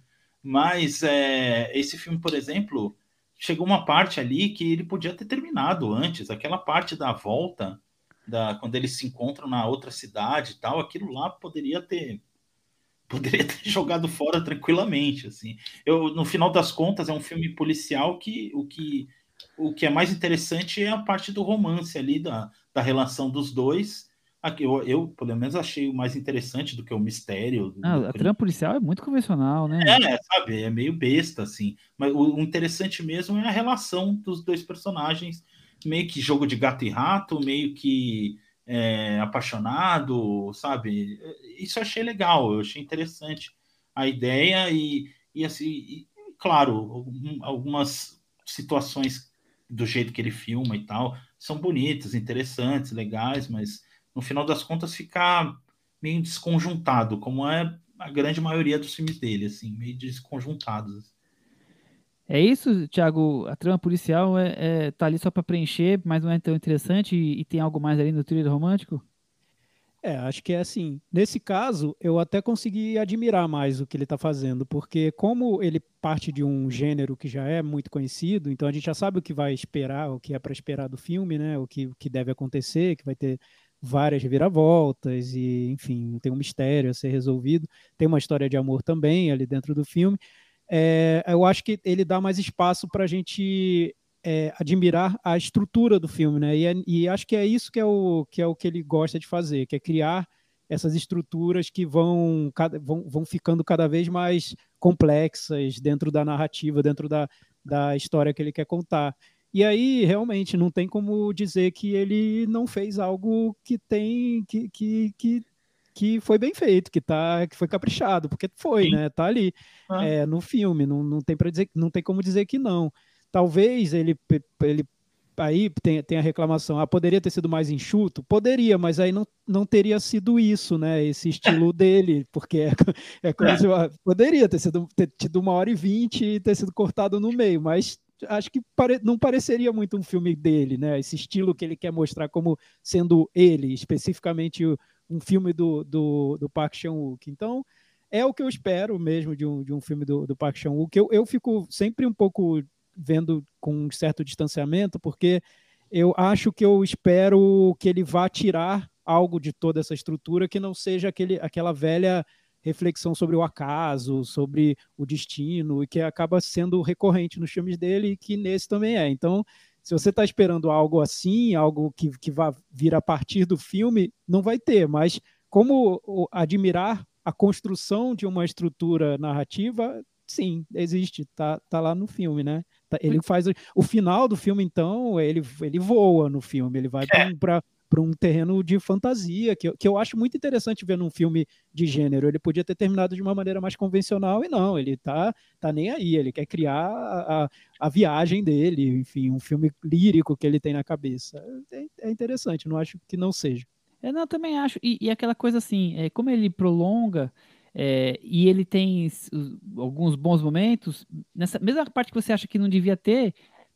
Mas é, esse filme, por exemplo, chegou uma parte ali que ele podia ter terminado antes, aquela parte da volta, da, quando eles se encontram na outra cidade e tal, aquilo lá poderia ter poderia ter jogado fora tranquilamente, assim. Eu, no final das contas, é um filme policial que o que o que é mais interessante é a parte do romance ali da, da relação dos dois. Aqui, eu, eu, pelo menos, achei o mais interessante do que o mistério. Ah, a trama policial é muito convencional, né? É, sabe? É meio besta, assim. Mas o, o interessante mesmo é a relação dos dois personagens, meio que jogo de gato e rato, meio que é, apaixonado, sabe? Isso eu achei legal, eu achei interessante a ideia e, e assim, e, claro, algumas situações do jeito que ele filma e tal são bonitas, interessantes, legais, mas no final das contas fica meio desconjuntado, como é a grande maioria dos filmes dele, assim, meio desconjuntados. É isso, Thiago? A trama policial é, é tá ali só para preencher, mas não é tão interessante e, e, tem algo mais ali no thriller romântico? É, acho que é assim. Nesse caso, eu até consegui admirar mais o que ele está fazendo, porque como ele parte de um gênero que já é muito conhecido, então a gente já sabe o que vai esperar, o que é para esperar do filme, né? O que, o que deve acontecer, que vai ter várias reviravoltas e, enfim, tem um mistério a ser resolvido. Tem uma história de amor também ali dentro do filme é, eu acho que ele dá mais espaço para a gente é, admirar a estrutura do filme, né? E, é, e, acho que é isso que é, o, que é o que ele gosta de fazer, que é criar essas estruturas que vão, vão, vão ficando cada vez mais complexas dentro da narrativa, dentro da, da história que ele quer contar. E aí, realmente, não tem como dizer que ele não fez algo que tem que, que, que que foi bem feito, que tá, que foi caprichado, porque foi, Sim. né? Tá ali ah. é, no filme, não, não tem para dizer, não tem como dizer que não. Talvez ele, ele aí tem, tem a reclamação, ah, poderia ter sido mais enxuto? Poderia, mas aí não, não teria sido isso, né? Esse estilo dele, porque é, é como é. Se, poderia ter sido ter tido uma hora e vinte e ter sido cortado no meio, mas acho que pare, não pareceria muito um filme dele, né? Esse estilo que ele quer mostrar como sendo ele, especificamente o, um filme do, do, do Park Chan-wook. Então, é o que eu espero mesmo de um, de um filme do, do Park Chan-wook. Eu, eu fico sempre um pouco vendo com um certo distanciamento, porque eu acho que eu espero que ele vá tirar algo de toda essa estrutura que não seja aquele, aquela velha reflexão sobre o acaso, sobre o destino, e que acaba sendo recorrente nos filmes dele e que nesse também é. Então, se você está esperando algo assim, algo que, que vá vir a partir do filme, não vai ter. Mas como admirar a construção de uma estrutura narrativa, sim, existe, tá, tá lá no filme, né? Tá, ele faz o final do filme, então, ele, ele voa no filme, ele vai é. para para um terreno de fantasia, que, que eu acho muito interessante ver num filme de gênero. Ele podia ter terminado de uma maneira mais convencional, e não, ele tá, tá nem aí, ele quer criar a, a viagem dele, enfim, um filme lírico que ele tem na cabeça. É, é interessante, não acho que não seja. Eu não, também acho, e, e aquela coisa assim, é, como ele prolonga, é, e ele tem alguns bons momentos, nessa mesma parte que você acha que não devia ter,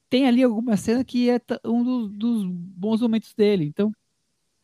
tem ali alguma cena que é um dos, dos bons momentos dele. Então,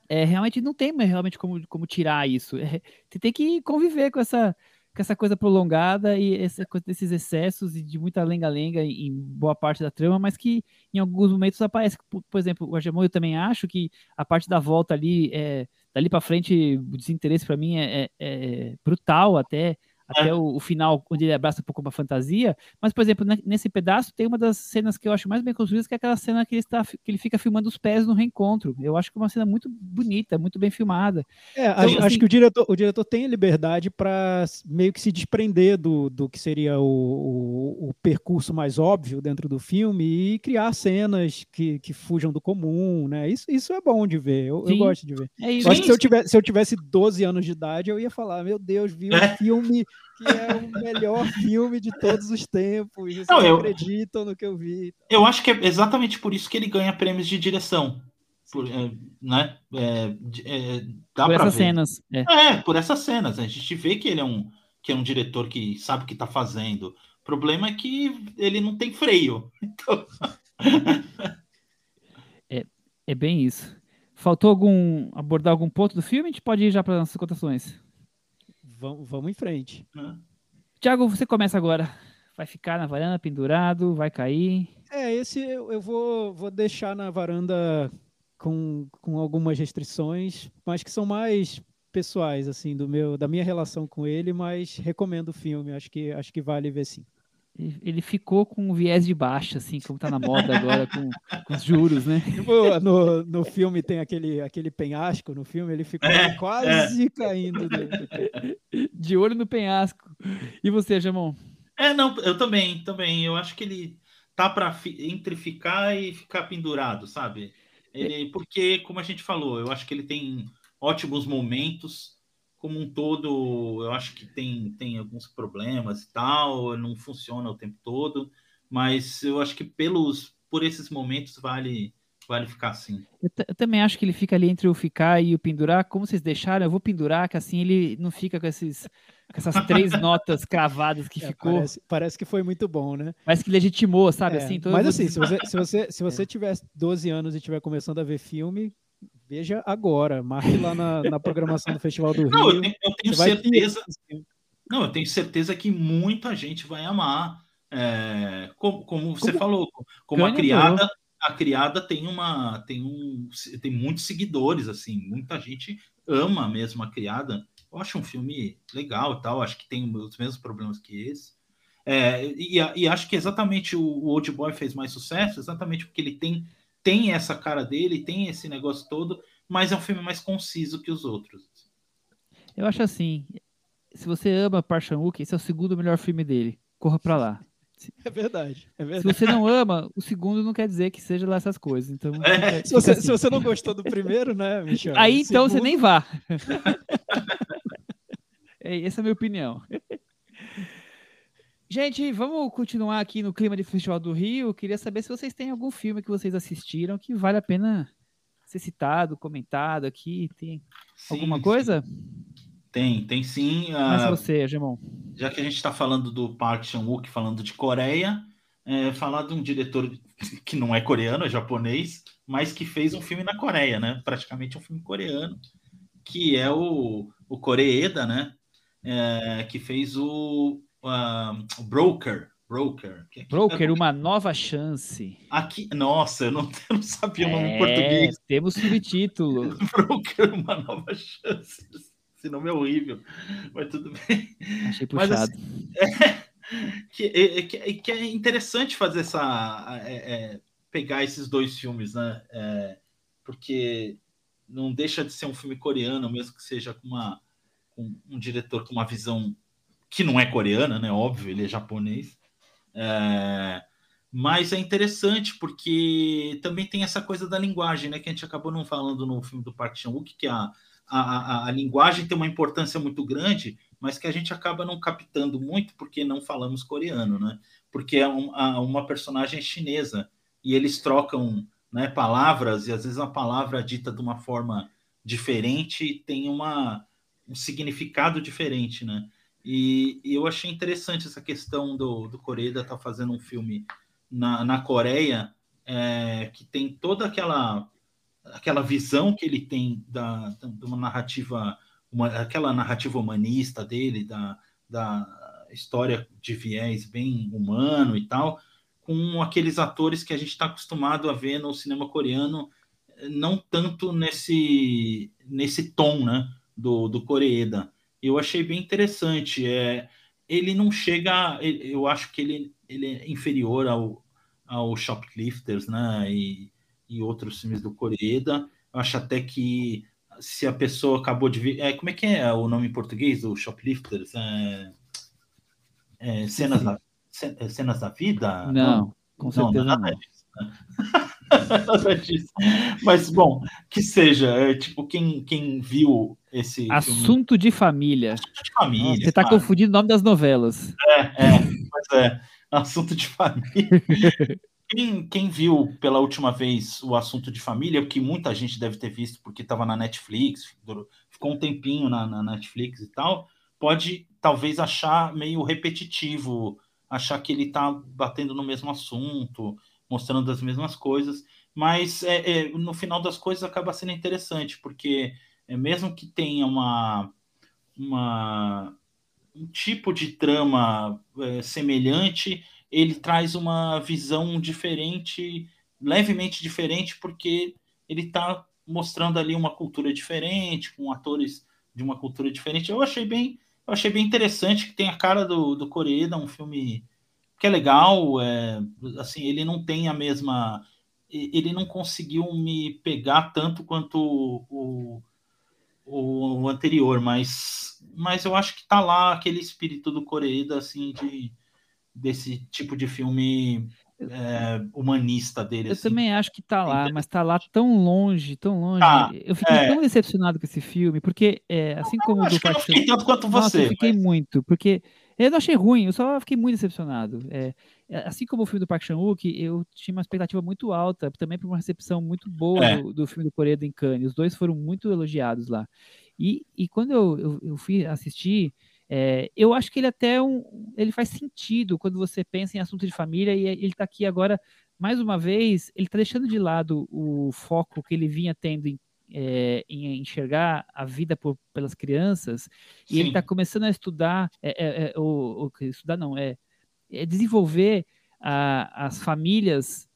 é, realmente não tem realmente como, como tirar isso. É, você tem que conviver com essa, com essa coisa prolongada e essa excessos e de muita lenga-lenga em boa parte da trama, mas que em alguns momentos aparece. Por, por exemplo, o Agemon, eu também acho que a parte da volta ali, é, dali para frente, o desinteresse para mim é, é, é brutal até até é. o, o, final, onde ele abraça um pouco uma fantasia. Mas, por exemplo, nesse pedaço tem uma das cenas que eu acho mais bem construídas, que é aquela cena que ele, está, que ele fica filmando os pés no reencontro. Eu acho que é uma cena muito bonita, muito bem filmada. É, então, acho, assim, acho, que o diretor, o diretor tem liberdade para meio que se desprender do, do que seria o, o, o, percurso mais óbvio dentro do filme e criar cenas que, que fujam do comum, né? Isso, isso é bom de ver, eu, eu gosto de ver. É isso. Eu acho que se eu, tivesse, se eu tivesse 12 anos de idade, eu ia falar, meu Deus, vi um é. filme que é o melhor filme de todos os tempos. Vocês não, eu, acreditam no que eu vi. Eu acho que é exatamente por isso que ele ganha prêmios de direção. Por, é, né? É, é, por essas ver. cenas. É. é. por essas cenas. A gente vê que ele é um, que é um diretor que sabe o que está fazendo. O problema é que ele não tem freio. Então... é, é bem isso. Faltou algum abordar algum ponto do filme? A gente pode ir já para as cotações vamos, vamos em frente. Tiago, você começa agora. Vai ficar na varanda pendurado, vai cair. É, esse eu, eu vou, vou deixar na varanda com, com algumas restrições, mas que são mais pessoais, assim, do meu, da minha relação com ele, mas recomendo o filme, acho que, acho que vale ver sim ele ficou com um viés de baixo, assim, como tá na moda agora com, com os juros, né? Tipo, no, no filme tem aquele, aquele penhasco, no filme ele ficou é, quase é. caindo. De, de olho no penhasco. E você, Jamon? É, não, eu também, também. Eu acho que ele tá para entre ficar e ficar pendurado, sabe? Ele, porque, como a gente falou, eu acho que ele tem ótimos momentos, como um todo, eu acho que tem, tem alguns problemas e tal, não funciona o tempo todo, mas eu acho que pelos por esses momentos vale vale ficar assim. Eu, eu, também acho que ele fica ali entre o ficar e o pendurar. Como vocês deixaram, eu vou pendurar, que assim ele não fica com, esses, com essas três notas cravadas que é, ficou. Parece, parece, que foi muito bom, né? Parece que legitimou, sabe? É, assim, mas assim, se você, se você, se você tiver 12 anos e estiver começando a ver filme, Veja agora, marque lá na, na programação do Festival do Rio. Não, eu tenho, eu tenho certeza. Não, eu tenho certeza que muita gente vai amar. É, como, como, você como falou, como a criada, a criada tem uma tem um tem muitos seguidores assim, muita gente ama mesmo a criada. Eu acho um filme legal e tal, acho que tem os mesmos problemas que esse. É, e, e, acho que exatamente o, o Old Boy fez mais sucesso, exatamente porque ele tem tem essa cara dele, tem esse negócio todo, mas é um filme mais conciso que os outros. Eu acho assim, se você ama Park Chan-wook, esse é o segundo melhor filme dele. Corra para lá. É verdade, é verdade. Se você não ama, o segundo não quer dizer que seja lá essas coisas. Então, é. se, você, assim. se, você, não gostou do primeiro, né, Michel? Aí então segundo... você nem vá. é, essa é a minha opinião. Gente, vamos continuar aqui no clima de Festival do Rio. Queria saber se vocês têm algum filme que vocês assistiram que vale a pena ser citado, comentado aqui. Tem sim, alguma coisa? Tem, tem sim. Mas uh, você, Gemon. Já que a gente está falando do Park Chan-wook, falando de Coreia, é, falar de um diretor que não é coreano, é japonês, mas que fez um filme na Coreia, né? Praticamente um filme coreano, que é o, o Koreeda, né? É, que fez o uh, Broker. Broker. Que Broker, é... uma nova chance. Aqui, nossa, eu não, eu não sabia o nome em português. Temos subtítulo. Broker, uma nova chance. Esse nome é horrível, mas tudo bem. Achei puxado. Mas, assim, é, que, é, que, que, é interessante fazer essa. É, é, pegar esses dois filmes, né? É, porque não deixa de ser um filme coreano, mesmo que seja com, uma, com um diretor com uma visão que não é coreana, né? Óbvio, ele é japonês. É, mas é interessante porque também tem essa coisa da linguagem, né? Que a gente acabou não falando no filme do Park Chan-wook, que a, a, a, a, linguagem tem uma importância muito grande, mas que a gente acaba não captando muito porque não falamos coreano, né? Porque é um, uma personagem chinesa e eles trocam né, palavras e às vezes a palavra dita de uma forma diferente tem uma, um significado diferente, né? E, e, eu achei interessante essa questão do, do Coreia estar tá fazendo um filme na, na Coreia é, que tem toda aquela aquela visão que ele tem da, de uma narrativa uma, aquela narrativa humanista dele da, da história de viés bem humano e tal, com aqueles atores que a gente está acostumado a ver no cinema coreano, não tanto nesse, nesse tom né, do, do Koreeda. Eu achei bem interessante. É, ele não chega, eu acho que ele, ele é inferior ao, ao Shoplifters né, e, e outros filmes do Koreeda. Eu acho até que se a pessoa acabou de ver. É, como é que é o nome em português do Shoplifters? É, é, cenas, da, é, cenas da vida? Não, não com certeza não. Não. Mas, bom, que seja, é, tipo, quem, quem viu esse. Assunto filme... de família. Assunto de família. Você está confundindo o nome das novelas. É, é, pois é. Assunto de família. Quem, quem, viu pela última vez o assunto de família, o que muita gente deve ter visto porque estava na Netflix, ficou um tempinho na, na, Netflix e tal, pode talvez achar meio repetitivo, achar que ele está batendo no mesmo assunto, mostrando as mesmas coisas, mas é, é, no final das coisas acaba sendo interessante, porque é, mesmo que tenha uma, uma um tipo de trama é, semelhante, ele traz uma visão diferente, levemente diferente, porque ele está mostrando ali uma cultura diferente, com atores de uma cultura diferente. Eu achei bem, eu achei bem interessante que tem a cara do, do Coreeda, um filme que é legal, é, assim, ele não tem a mesma, ele não conseguiu me pegar tanto quanto o, o, o anterior, mas, mas eu acho que tá lá aquele espírito do Coreeda, assim, de desse tipo de filme é, humanista dele. Eu assim. também acho que tá lá, mas tá lá tão longe, tão longe. Ah, eu fiquei é... tão decepcionado com esse filme, porque é, assim como o do Park Chan... tanto quanto você. Nossa, eu fiquei mas... muito, porque eu não achei ruim, eu só fiquei muito decepcionado. É, é assim como o filme do Park Chan-wook, eu tinha uma expectativa muito alta, também por uma recepção muito boa é. do, do, filme do Coreia em Cannes. Os dois foram muito elogiados lá. E, e quando eu, eu, eu fui assistir, é, eu acho que ele até um, ele faz sentido quando você pensa em assunto de família e ele está aqui agora mais uma vez ele está deixando de lado o foco que ele vinha tendo em, é, em enxergar a vida por, pelas crianças e Sim. ele está começando a estudar é, é, o, o, estudar não é, é desenvolver a, as famílias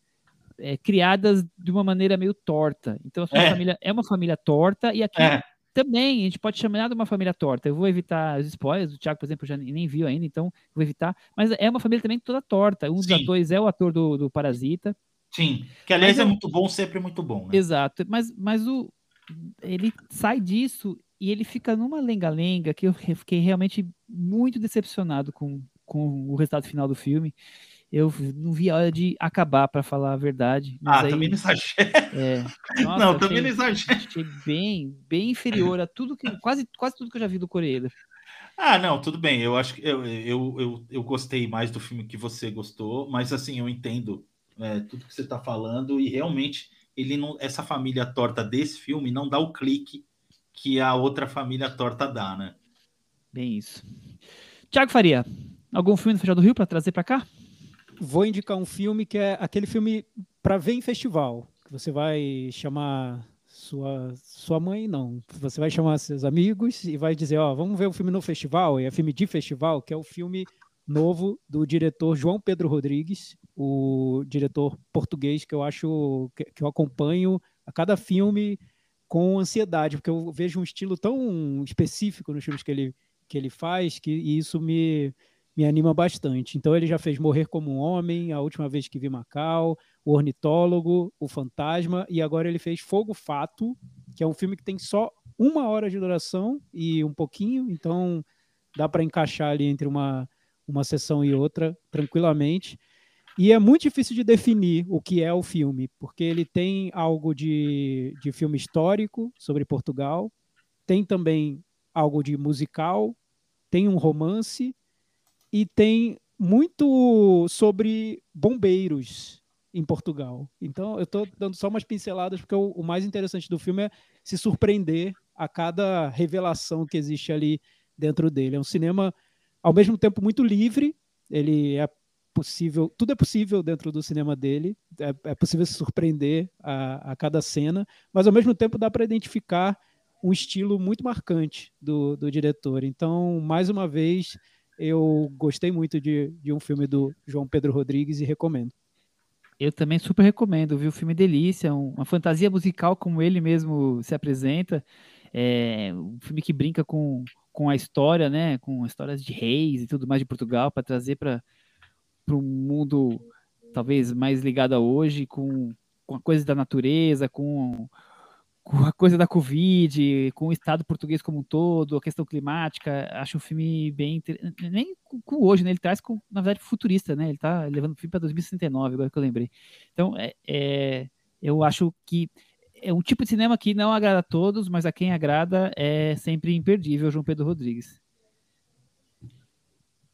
é, criadas de uma maneira meio torta. Então a sua é. família é uma família torta e aqui é também a gente pode chamar de uma família torta. Eu vou evitar os spoilers, o Thiago, por exemplo, já nem viu ainda, então vou evitar. Mas é uma família também toda torta. Um dos Sim. atores é o ator do, do Parasita. Sim, que aliás mas, é muito bom, sempre muito bom. Né? Exato, mas, mas o, ele sai disso e ele fica numa lenga-lenga que eu fiquei realmente muito decepcionado com, com o resultado final do filme eu não vi a hora de acabar, para falar a verdade. ah, aí, também não exagera. É, nossa, não, também achei, não exagera. Achei bem, bem inferior a tudo que, quase, quase tudo que eu já vi do Coreia. Ah, não, tudo bem. Eu acho que eu, eu, eu, eu gostei mais do filme que você gostou, mas assim, eu entendo é, tudo que você está falando e realmente ele não, essa família torta desse filme não dá o clique que a outra família torta dá, né? Bem isso. Tiago Faria, algum filme no Fechado do Rio para trazer para cá? vou indicar um filme que é aquele filme para ver em festival. Que você vai chamar sua, sua mãe, não. Você vai chamar seus amigos e vai dizer, ó, vamos ver o filme no festival, e é filme de festival, que é o filme novo do diretor João Pedro Rodrigues, o diretor português que eu acho que, que eu acompanho a cada filme com ansiedade, porque eu vejo um estilo tão específico nos filmes que ele, que ele faz que isso me, me anima bastante. Então ele já fez Morrer como um Homem, a última vez que vi Macau, O Ornitólogo, O Fantasma, e agora ele fez Fogo Fato, que é um filme que tem só uma hora de duração e um pouquinho, então dá para encaixar ali entre uma, uma sessão e outra tranquilamente. E é muito difícil de definir o que é o filme, porque ele tem algo de, de filme histórico sobre Portugal, tem também algo de musical, tem um romance e tem muito sobre bombeiros em Portugal. Então, eu estou dando só umas pinceladas, porque o, o, mais interessante do filme é se surpreender a cada revelação que existe ali dentro dele. É um cinema, ao mesmo tempo, muito livre. Ele é possível, tudo é possível dentro do cinema dele. É, é possível se surpreender a, a cada cena, mas ao mesmo tempo dá para identificar um estilo muito marcante do, do diretor. Então, mais uma vez, eu gostei muito de, de um filme do João Pedro Rodrigues e recomendo. Eu também super recomendo, viu? O filme Delícia, uma fantasia musical como ele mesmo se apresenta. É um filme que brinca com, com a história, né? Com histórias de reis e tudo mais de Portugal para trazer para um mundo talvez mais ligado a hoje, com, com a coisa da natureza, com com a coisa da Covid, com o Estado português como um todo, a questão climática, acho um filme bem. Nem com hoje, né? Ele traz, com, na verdade, futurista, né? Ele tá levando o filme para 2069, agora que eu lembrei. Então, é, é, eu acho que é um tipo de cinema que não agrada a todos, mas a quem agrada é sempre imperdível, João Pedro Rodrigues.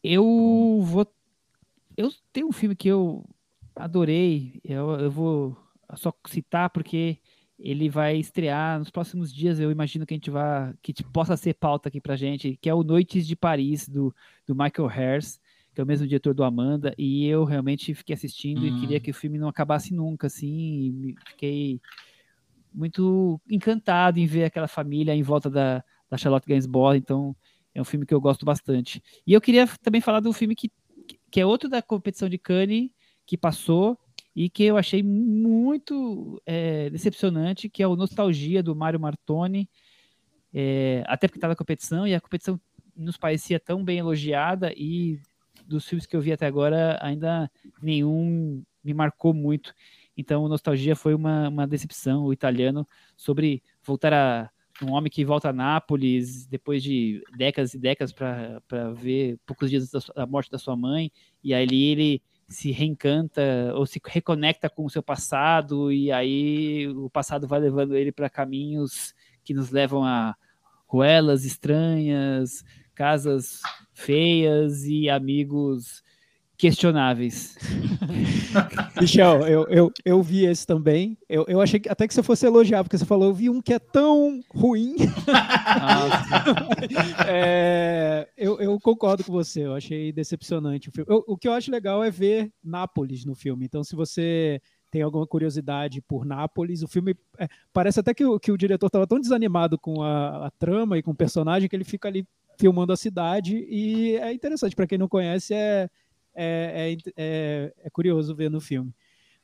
Eu vou. Eu tenho um filme que eu adorei, eu, eu vou só citar porque ele vai estrear nos próximos dias. Eu imagino que a gente vá, que possa ser pauta aqui pra gente, que é o Noites de Paris, do, do Michael Hers, que é o mesmo diretor do Amanda, e eu realmente fiquei assistindo hum. e queria hum. que o filme não acabasse nunca, assim, fiquei muito encantado em ver aquela família em volta da, da Charlotte Gainsbourg, então é um filme que eu gosto bastante. E eu queria também falar do filme que, que é outro da competição de Cannes, que passou, e que eu achei muito é, decepcionante, que é o Nostalgia do Mário Martoni, é, até porque estava na competição, e a competição nos parecia tão bem elogiada, e dos filmes que eu vi até agora, ainda nenhum me marcou muito. Então, Nostalgia foi uma, uma decepção, o italiano, sobre voltar a um homem que volta a Nápoles depois de décadas e décadas para ver poucos dias da morte da sua mãe, e aí ele se reencanta ou se reconecta com o seu passado e aí o passado vai levando ele para caminhos que nos levam a ruelas estranhas, casas feias e amigos questionáveis. Michel, eu, eu, eu vi esse também. Eu, eu achei que até que você fosse elogiar, porque você falou, eu vi um que é tão ruim. é, eu, eu concordo com você, eu achei decepcionante o filme. Eu, o que eu acho legal é ver Nápoles no filme. Então, se você tem alguma curiosidade por Nápoles, o filme é, parece até que o, que o diretor estava tão desanimado com a, a trama e com o personagem que ele fica ali filmando a cidade e é interessante para quem não conhece é é, é, é, é curioso ver no filme.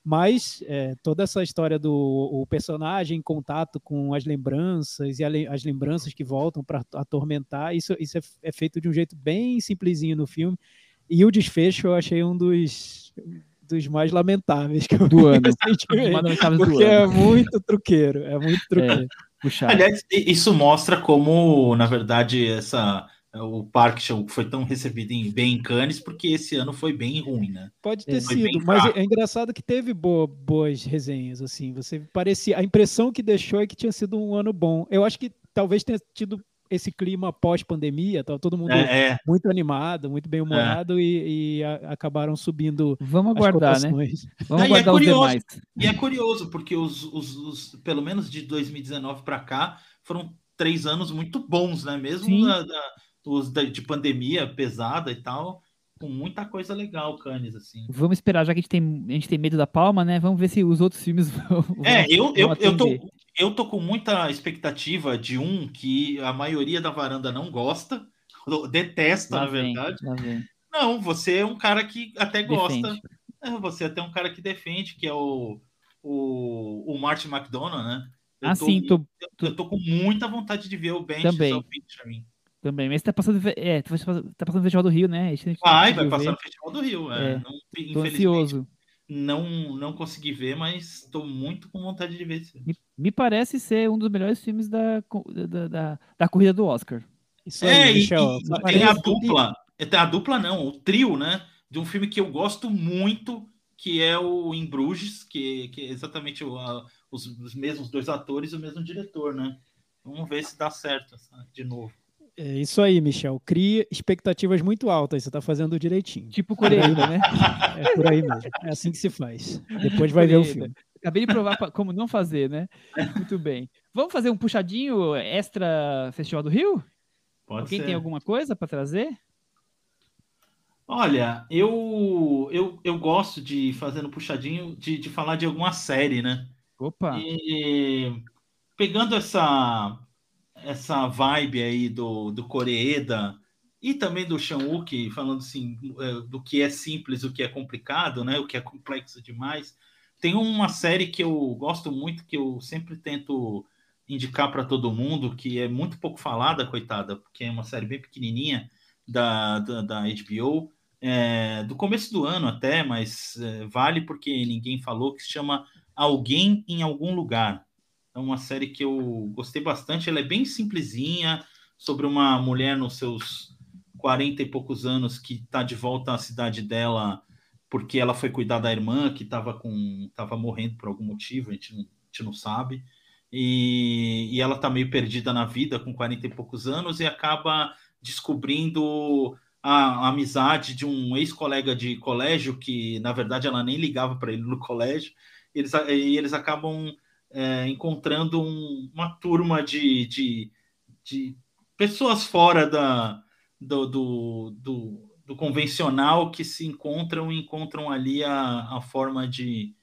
Mas é, toda essa história do o personagem em contato com as lembranças e a, as lembranças que voltam para atormentar, isso, isso é, é, feito de um jeito bem simplesinho no filme. E o desfecho eu achei um dos, dos mais lamentáveis que eu do ano. porque é muito truqueiro, é muito é, truqueiro. Aliás, isso mostra como, na verdade, essa o Park Show foi tão recebido em, bem em Cannes porque esse ano foi bem ruim, né? Pode ter foi sido, mas é engraçado que teve boa, boas resenhas, assim. Você parecia. A impressão que deixou é que tinha sido um ano bom. Eu acho que talvez tenha tido esse clima pós-pandemia, tá todo mundo é, é. muito animado, muito bem humorado é. e, e a, acabaram subindo. Vamos aguardar, né? Vamos aguardar é curioso, os demais. E é curioso, porque os, os, os pelo menos de 2019 para cá, foram três anos muito bons, né? Mesmo da, da os de pandemia pesada e tal, com muita coisa legal, Cannes, assim. Vamos esperar, já que a gente tem, a gente tem medo da palma, né? Vamos ver se os outros filmes vão. É, eu, eu, eu, tô, eu tô com muita expectativa de um que a maioria da varanda não gosta, detesta, lá na vem, verdade. Não, você é um cara que até gosta. É, você é até um cara que defende, que é o, o, o Martin McDonough, né? Eu ah, tô, sim, tô, eu, eu, tô com muita vontade de ver o Ben Também. mim. Também, mas tá passando, é, tá passando no Festival do Rio, né? Vai, vai passar ver. no Festival do Rio. É, é, não, tô ansioso. Não, não consegui ver, mas estou muito com vontade de ver. Me, me, parece ser um dos melhores filmes da, da, da, da corrida do Oscar. Isso é, aí, Michel, e, tem a dupla, tem a dupla não, o trio, né? De um filme que eu gosto muito, que é o Em Bruges, que, que é exatamente o, a, os, os mesmos dois atores e o mesmo diretor, né? Vamos ver se dá certo de novo. É isso aí, Michel. Crie expectativas muito altas. Você está fazendo direitinho. Tipo coreano, né? É por aí mesmo. É assim que se faz. Depois vai ver o filme. Acabei de provar como não fazer, né? Muito bem. Vamos fazer um puxadinho extra Festival do Rio? Pode Quem ser. tem alguma coisa para trazer? Olha, eu, eu, eu gosto de fazer no puxadinho de, de falar de alguma série, né? Opa! E pegando essa essa vibe aí do, do Coreeda e também do Sean Wook, falando assim, é, do que é simples, o que é complicado, né? O que é complexo demais. Tem uma série que eu gosto muito, que eu sempre tento indicar para todo mundo, que é muito pouco falada, coitada, porque é uma série bem pequenininha da, da, da HBO, é, do começo do ano até, mas é, vale porque ninguém falou, que se chama Alguém em Algum Lugar. É uma série que eu gostei bastante, ela é bem simplesinha, sobre uma mulher nos seus 40 e poucos anos que está de volta à cidade dela porque ela foi cuidar da irmã que estava com tava morrendo por algum motivo, a gente não, a gente não sabe. E, e ela está meio perdida na vida com 40 e poucos anos e acaba descobrindo a, a amizade de um ex-colega de colégio que, na verdade, ela nem ligava para ele no colégio. Eles, e eles acabam é, encontrando um, uma turma de, de, de pessoas fora da, do, do, do, do, convencional que se encontram e encontram ali a, a forma de,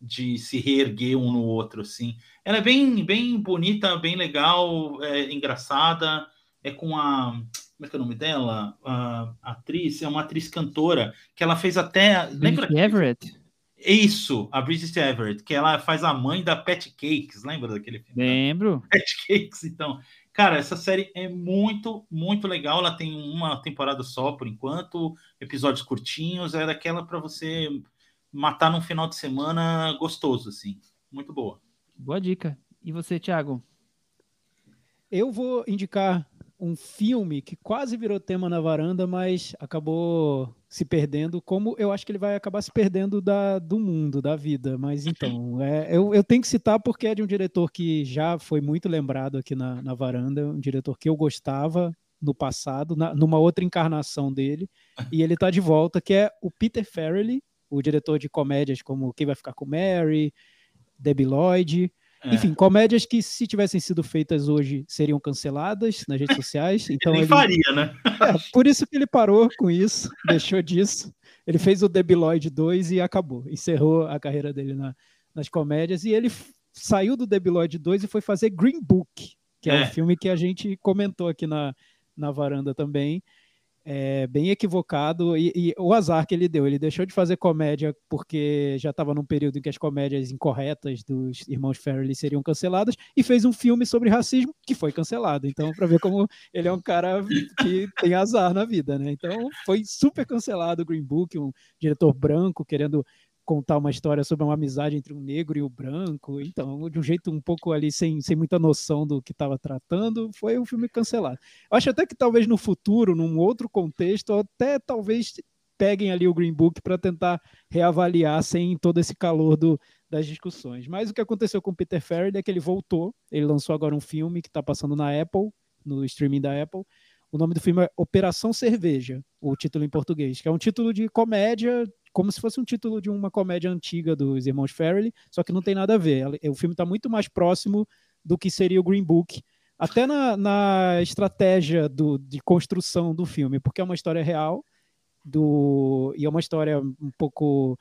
de se reerguer um no outro, assim. Ela é bem, bem bonita, bem legal, é engraçada, é com a... Como é que é o nome dela? A, a atriz, é uma atriz cantora, que ela fez até... Lembra? Everett? Isso, a Bridget Everett, que ela faz a mãe da Pet Cakes, lembra daquele filme? Lembro. Pet Cakes, então. Cara, essa série é muito, muito legal. Ela tem uma temporada só por enquanto, episódios curtinhos. É daquela para você matar num final de semana gostoso, assim. Muito boa. Boa dica. E você, Thiago? Eu vou indicar um filme que quase virou tema na varanda, mas acabou se perdendo, como eu acho que ele vai acabar se perdendo da, do mundo, da vida. Mas então, é, eu, eu tenho que citar porque é de um diretor que já foi muito lembrado aqui na, na varanda, um diretor que eu gostava no passado, na, numa outra encarnação dele, e ele está de volta, que é o Peter Farrelly, o diretor de comédias como Quem Vai Ficar com Mary, Debbie Lloyd, é. Enfim, comédias que, se tivessem sido feitas hoje, seriam canceladas nas redes sociais. Então ele, ele... faria, né? É, por isso que ele parou com isso, deixou disso. Ele fez o Debiloid 2 e acabou. Encerrou a carreira dele na, nas comédias. E ele saiu do Debiloid 2 e foi fazer Green Book, que é, é um filme que a gente comentou aqui na, na varanda também é, bem equivocado e, e, o azar que ele deu. Ele deixou de fazer comédia porque já estava num período em que as comédias incorretas dos irmãos Farrelly seriam canceladas e fez um filme sobre racismo que foi cancelado. Então, para ver como ele é um cara que tem azar na vida, né? Então, foi super cancelado o Green Book, um diretor branco querendo contar uma história sobre uma amizade entre um negro e o branco. Então, de um jeito um pouco ali sem, sem muita noção do que estava tratando, foi um filme cancelado. Acho até que talvez no futuro, num outro contexto, até talvez peguem ali o Green Book para tentar reavaliar sem todo esse calor do, das discussões. Mas o que aconteceu com Peter Farrelly é que ele voltou, ele lançou agora um filme que está passando na Apple, no streaming da Apple. O nome do filme é Operação Cerveja, o título em português, que é um título de comédia como se fosse um título de uma comédia antiga dos irmãos Farrelly, só que não tem nada a ver. O filme está muito mais próximo do que seria o Green Book, até na, na estratégia do, de construção do filme, porque é uma história real do, e é uma história um pouco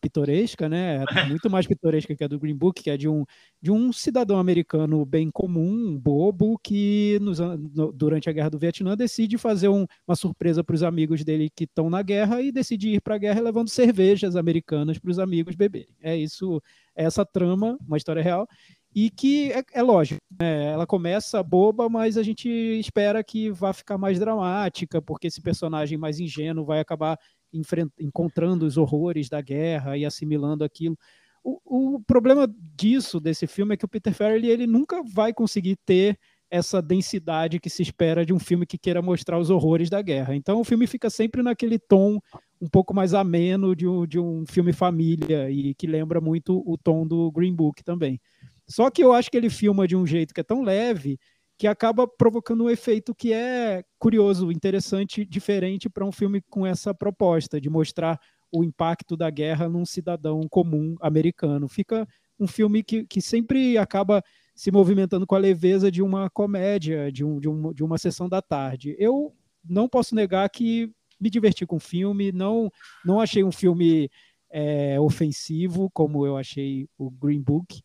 pitoresca, né? É muito mais pitoresca que a do Green Book, que é de um, de um cidadão americano bem comum, bobo, que nos, no, durante a guerra do Vietnã decide fazer um, uma surpresa para os amigos dele que estão na guerra e decide ir para a guerra levando cervejas americanas para os amigos beberem. É isso, é essa trama, uma história real e que é, é lógico, né? ela começa boba, mas a gente espera que vá ficar mais dramática, porque esse personagem mais ingênuo vai acabar encontrando os horrores da guerra e assimilando aquilo. O, o, problema disso, desse filme, é que o Peter Farrelly ele nunca vai conseguir ter essa densidade que se espera de um filme que queira mostrar os horrores da guerra. Então o filme fica sempre naquele tom um pouco mais ameno de um, de um filme família e que lembra muito o tom do Green Book também. Só que eu acho que ele filma de um jeito que é tão leve que acaba provocando um efeito que é curioso, interessante, diferente para um filme com essa proposta de mostrar o impacto da guerra num cidadão comum americano. Fica um filme que, que sempre acaba se movimentando com a leveza de uma comédia, de, um, de, um, de uma sessão da tarde. Eu não posso negar que me diverti com o filme, não, não achei um filme é, ofensivo, como eu achei o Green Book,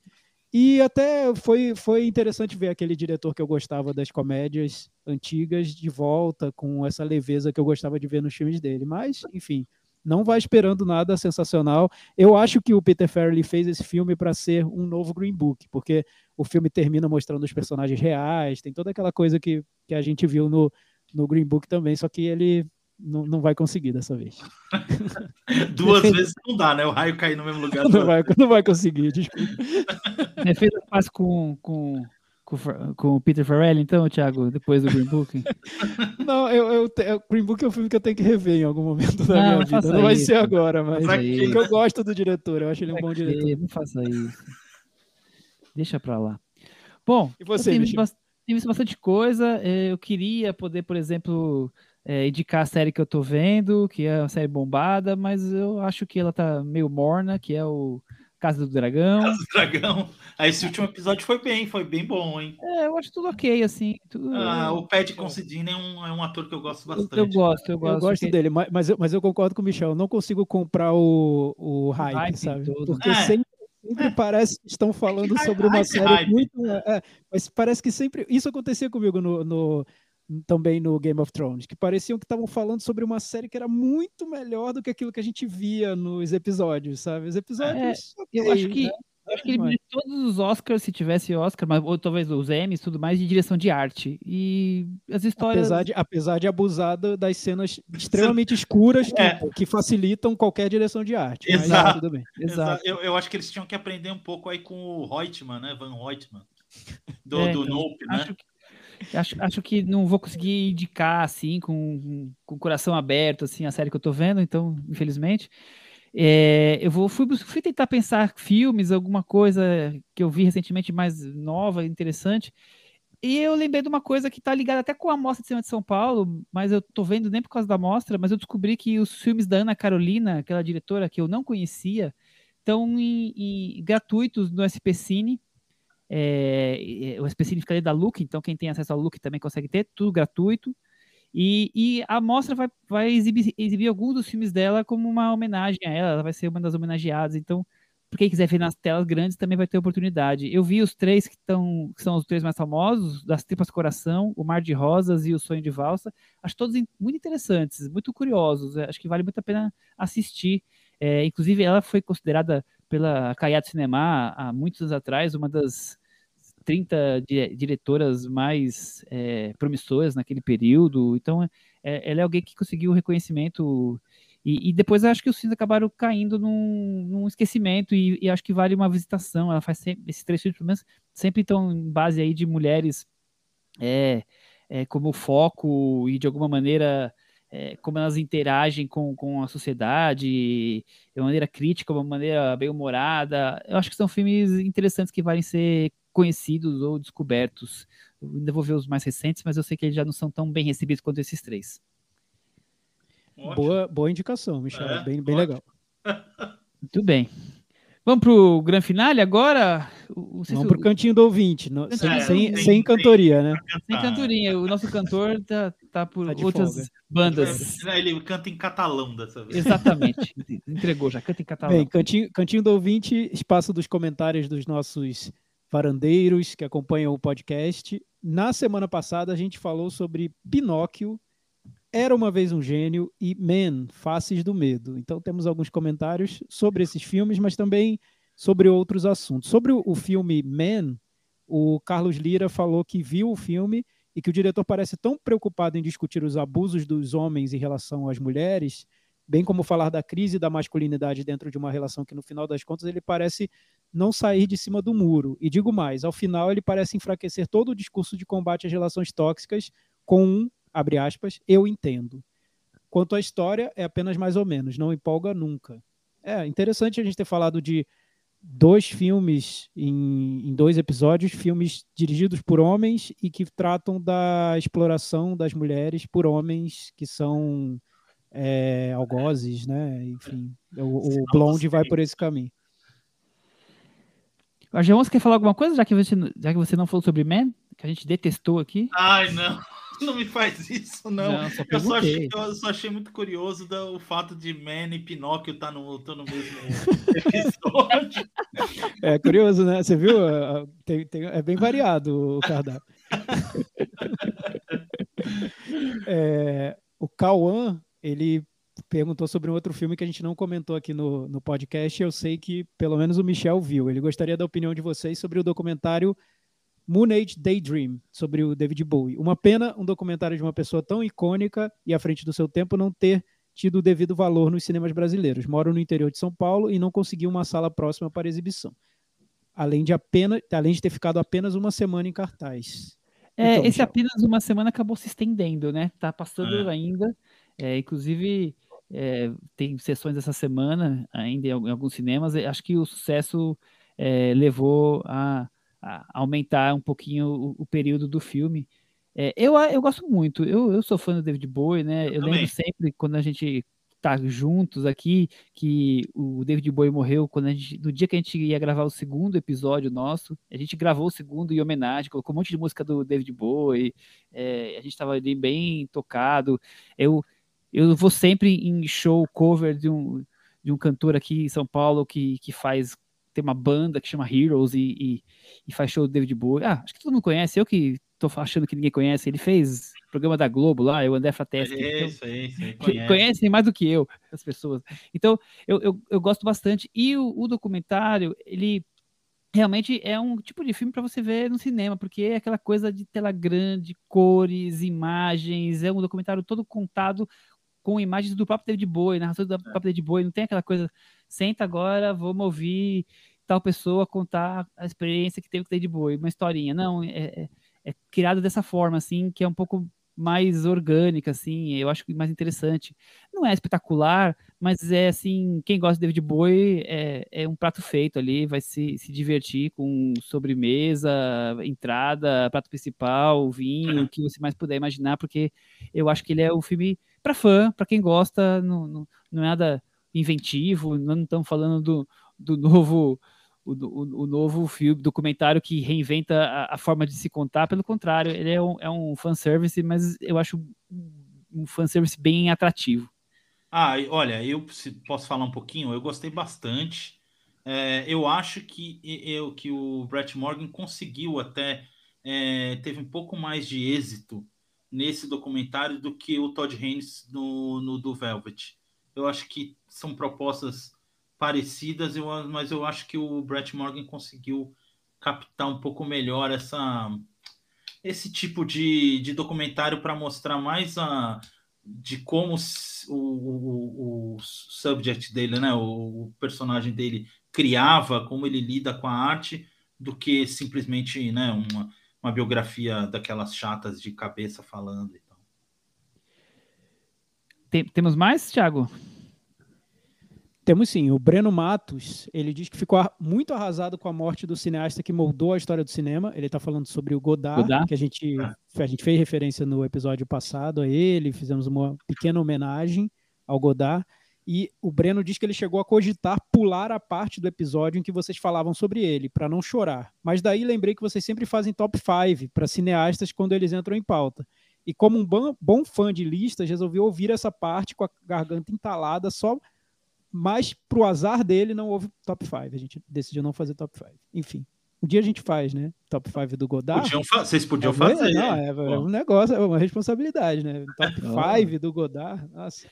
E até foi, foi interessante ver aquele diretor que eu gostava das comédias antigas de volta, com essa leveza que eu gostava de ver nos filmes dele. Mas, enfim, não vai esperando nada sensacional. Eu acho que o Peter Farrelly fez esse filme para ser um novo Green Book, porque o filme termina mostrando os personagens reais, tem toda aquela coisa que, que a gente viu no, no Green Book também, só que ele não, não vai conseguir dessa vez. Duas vezes não dá, né? O raio cair no mesmo lugar. Não vai, não vai conseguir, desculpa. Defesa faz com, com, com, com o Peter Farrelly, então, Thiago, depois do Green Book? Não, eu, eu, eu, Green Book é um filme que eu tenho que rever em algum momento da não, minha vida. Não vai ser agora, mas porque eu gosto do diretor, eu acho ele um bom diretor. Não faça isso. Deixa pra lá. Bom, e você, eu tenho visto bastante coisa. Eh, eu queria poder, por exemplo, é, indicar a série que eu tô vendo, que é uma série bombada, mas eu acho que ela tá meio morna, que é o Casa do Dragão. Casa do Dragão. Ah, esse último episódio foi bem, foi bem bom, hein? É, eu acho tudo ok, assim. Tudo... Ah, o Pat Considine é um, é um ator que eu gosto bastante. Eu, eu gosto, eu gosto. Eu gosto que... dele, mas, mas, eu, mas eu concordo com o Michel, eu não consigo comprar o, o hype, hype sabe? Todo. Porque é. sempre sempre é. parece que estão falando sobre uma série muito. É, mas parece que sempre. Isso acontecia comigo no, no, também no Game of Thrones, que pareciam que estavam falando sobre uma série que era muito melhor do que aquilo que a gente via nos episódios, sabe? Os episódios. É, eu acho que. Né? Eu acho que ele todos os Oscars, se tivesse Oscar, mas, ou talvez os Emmys tudo mais, de direção de arte. E as histórias. Apesar de, apesar de abusar das cenas extremamente escuras que, é. que, facilitam qualquer direção de arte. Exato. tudo bem. Exato. Eu, eu, acho que eles tinham que aprender um pouco aí com o Reutemann, né? Van Reutemann. Do, é, do Nope, né? Acho que Acho, acho que não vou conseguir indicar assim, com, com o coração aberto, assim, a série que eu tô vendo, então, infelizmente. É, eu vou, fui, fui tentar pensar filmes, alguma coisa que eu vi recentemente mais nova, interessante. E eu lembrei de uma coisa que está ligada até com a Mostra de Cinema de São Paulo, mas eu tô vendo nem por causa da mostra, mas eu descobri que os filmes da Ana Carolina, aquela diretora que eu não conhecia, estão em, em, gratuitos no SP Cine é, o específico da Look, então quem tem acesso ao Look também consegue ter, tudo gratuito. E, e a mostra vai, vai exibir, exibir, alguns dos filmes dela como uma homenagem a ela, ela vai ser uma das homenageadas. Então, para quem quiser ver nas telas grandes, também vai ter oportunidade. Eu vi os três que, tão, que são os três mais famosos, Das Tripas Coração, O Mar de Rosas e O Sonho de Valsa. Acho todos muito interessantes, muito curiosos. Acho que vale muito a pena assistir. É, inclusive, ela foi considerada pela Kayat Cinema há muitos anos atrás uma das 30 diretoras mais é, promissoras naquele período. Então, é, ela é alguém que conseguiu reconhecimento. E, e depois acho que os filmes acabaram caindo num, num esquecimento, e, e, acho que vale uma visitação. Ela faz sempre, esses três filmes, pelo menos, sempre estão em base aí de mulheres é, é, como foco e de alguma maneira. É, como elas interagem com, com a sociedade de uma maneira crítica, uma maneira bem humorada. Eu acho que são filmes interessantes que valem ser conhecidos ou descobertos. Eu ainda vou ver os mais recentes, mas eu sei que eles já não são tão bem recebidos quanto esses três. Boa, boa indicação, Michel. É, bem, bem legal. Muito bem. Vamos para o grande finale agora? O, Vamos para o cantinho do ouvinte, no, sem, é, sem, sem, cantoria, né? Sem cantoria. O nosso cantor tá, tá por tá outras folga. bandas. Ele canta em catalão dessa vez. Exatamente. Entregou, já canta em catalão. Bem, cantinho, cantinho do ouvinte, espaço dos comentários dos nossos varandeiros que acompanham o podcast. Na semana passada a gente falou sobre Pinóquio, Era uma vez um gênio e Man, Faces do Medo. Então temos alguns comentários sobre esses filmes, mas também sobre outros assuntos. Sobre o filme Man, o Carlos Lira falou que viu o filme e que o diretor parece tão preocupado em discutir os abusos dos homens em relação às mulheres, bem como falar da crise da masculinidade dentro de uma relação que no final das contas ele parece não sair de cima do muro. E digo mais, ao final ele parece enfraquecer todo o discurso de combate às relações tóxicas com um, abre aspas, eu entendo. Quanto à história, é apenas mais ou menos, não empolga nunca. É interessante a gente ter falado de dois filmes em, em dois episódios, filmes dirigidos por homens e que tratam da exploração das mulheres por homens que são é, algozes, né? Enfim, o, o Blonde vai por esse caminho. Argeon, você quer falar alguma coisa, já que, você, já que você não falou sobre Man, que a gente detestou aqui? Ai, não. Não me faz isso, não. não só eu, só achei, eu só achei muito curioso o fato de Man e Pinóquio estar tá no, tá no mesmo episódio. É curioso, né? Você viu? Tem, tem, é bem variado o cardápio. é, o Cauã, ele perguntou sobre um outro filme que a gente não comentou aqui no, no podcast. Eu sei que pelo menos o Michel viu. Ele gostaria da opinião de vocês sobre o documentário Moon Age Daydream, sobre o David Bowie. Uma pena um documentário de uma pessoa tão icônica e à frente do seu tempo não ter tido o devido valor nos cinemas brasileiros. Moro no interior de São Paulo e não consegui uma sala próxima para exibição. Além de, apenas, além de ter ficado apenas uma semana em cartaz. É, então, esse Michel. apenas uma semana acabou se estendendo, né? Tá passando é. ainda. É, inclusive, é, tem sessões essa semana ainda em alguns cinemas. Acho que o sucesso é, levou a aumentar um pouquinho o, o período do filme. É, eu, eu gosto muito, eu, eu sou fã do David Bowie, né? Eu, eu lembro sempre quando a gente tá juntos aqui, que o David Bowie morreu quando a gente, no dia que a gente ia gravar o segundo episódio nosso, a gente gravou o segundo em homenagem, colocou um monte de música do David Bowie, é, a gente estava ali bem tocado. Eu, eu vou sempre em show cover de um, de um cantor aqui em São Paulo que, que faz tem uma banda que chama Heroes e, e, e, faz show do David Bowie. Ah, acho que todo mundo conhece, eu que tô achando que ninguém conhece. Ele fez programa da Globo lá, o André Frateschi. Isso, é isso, é conhece. Conhecem mais do que eu, as pessoas. Então, eu, eu, eu gosto bastante. E o, o documentário, ele realmente é um tipo de filme para você ver no cinema, porque é aquela coisa de tela grande, cores, imagens, é um documentário todo contado com imagens do próprio David Bowie, narração do é. próprio David Bowie, não tem aquela coisa, senta agora, vamos ouvir tal pessoa contar a experiência que teve com o David Bowie, uma historinha. Não, é, é, é criado dessa forma, assim, que é um pouco mais orgânica, assim, eu acho mais interessante. Não é espetacular, mas é assim, quem gosta de David Bowie é, é um prato feito ali, vai se, se divertir com sobremesa, entrada, prato principal, vinho, o que você mais puder imaginar, porque eu acho que ele é um filme para fã, para quem gosta, não, não, não, é nada inventivo, não estamos falando do, do novo o, o, o, novo filme, documentário que reinventa a, a, forma de se contar, pelo contrário, ele é um, é um fanservice, mas eu acho um fanservice bem atrativo. Ah, olha, eu posso falar um pouquinho, eu gostei bastante. É, eu acho que, eu, que o Brett Morgan conseguiu até, é, teve um pouco mais de êxito nesse documentário do que o Todd Haynes no, no do Velvet. Eu acho que são propostas parecidas, eu, mas eu acho que o Brett Morgan conseguiu captar um pouco melhor essa esse tipo de, de documentário para mostrar mais a de como o, o, o subject dele, né, o, o, personagem dele criava, como ele lida com a arte, do que simplesmente né, uma, uma biografia daquelas chatas de cabeça falando. Então. Tem, temos mais, Thiago? Temos sim. O Breno Matos, ele diz que ficou muito arrasado com a morte do cineasta que moldou a história do cinema. Ele está falando sobre o Godard, Godard, que a gente, a gente fez referência no episódio passado a ele, fizemos uma pequena homenagem ao Godard. E o Breno diz que ele chegou a cogitar pular a parte do episódio em que vocês falavam sobre ele, para não chorar. Mas daí lembrei que vocês sempre fazem top 5 para cineastas quando eles entram em pauta. E como um bom, bom fã de listas, resolvi ouvir essa parte com a garganta entalada, só mas pro azar dele não houve top 5. A gente decidiu não fazer top 5. Enfim, um dia a gente faz, né? Top 5 do Godard. Podiam vocês podiam é, fazer. Não, é, é, um negócio, é uma responsabilidade, né? Top 5 do Godard. Nossa.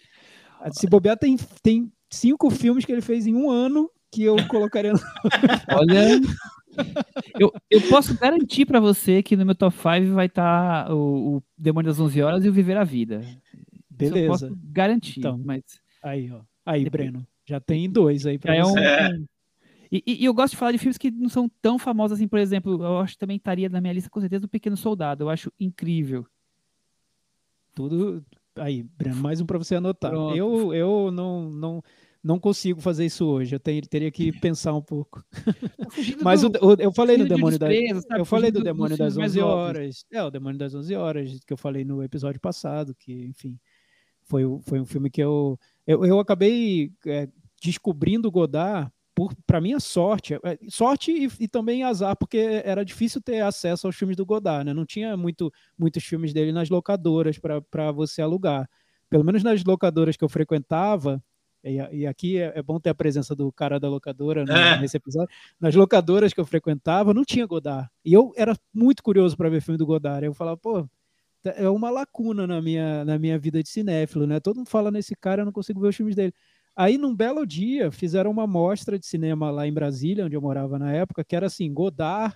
Se bobear, tem, tem cinco filmes que ele fez em um ano que eu colocaria no... Olha. Eu, eu posso garantir para você que no meu top 5 vai estar tá o, o, Demônio das 11 Horas e o Viver a Vida. Beleza. Eu posso garantir. Então, mas... Aí, ó. Aí, Breno. Já tem dois aí você. É um... E, e, eu gosto de falar de filmes que não são tão famosos assim, por exemplo, eu acho que também estaria na minha lista com certeza o Pequeno Soldado. Eu acho incrível. Tudo, Aí, mais um para você anotar. Eu, eu não, não, não consigo fazer isso hoje. Eu teria que pensar um pouco. Mas do, o, o, eu falei no demônio da, eu falei do, demônio das 11 horas. É, o demônio das 11 horas que eu falei no episódio passado, que enfim, foi, foi um filme que eu eu, eu acabei é, descobrindo Godard para minha sorte, é, sorte e, e, também azar, porque era difícil ter acesso aos filmes do Godard, né? Não tinha muito, muitos filmes dele nas locadoras para você alugar. Pelo menos nas locadoras que eu frequentava, e, e aqui é, é, bom ter a presença do cara da locadora né, é. nesse episódio. Nas locadoras que eu frequentava, não tinha Godard. E eu era muito curioso para ver filme do Godard. Eu falava, pô, é uma lacuna na minha, na minha vida de cinéfilo, né? Todo mundo fala nesse cara, eu não consigo ver os filmes dele. Aí, num belo dia, fizeram uma mostra de cinema lá em Brasília, onde eu morava na época, que era assim, Godard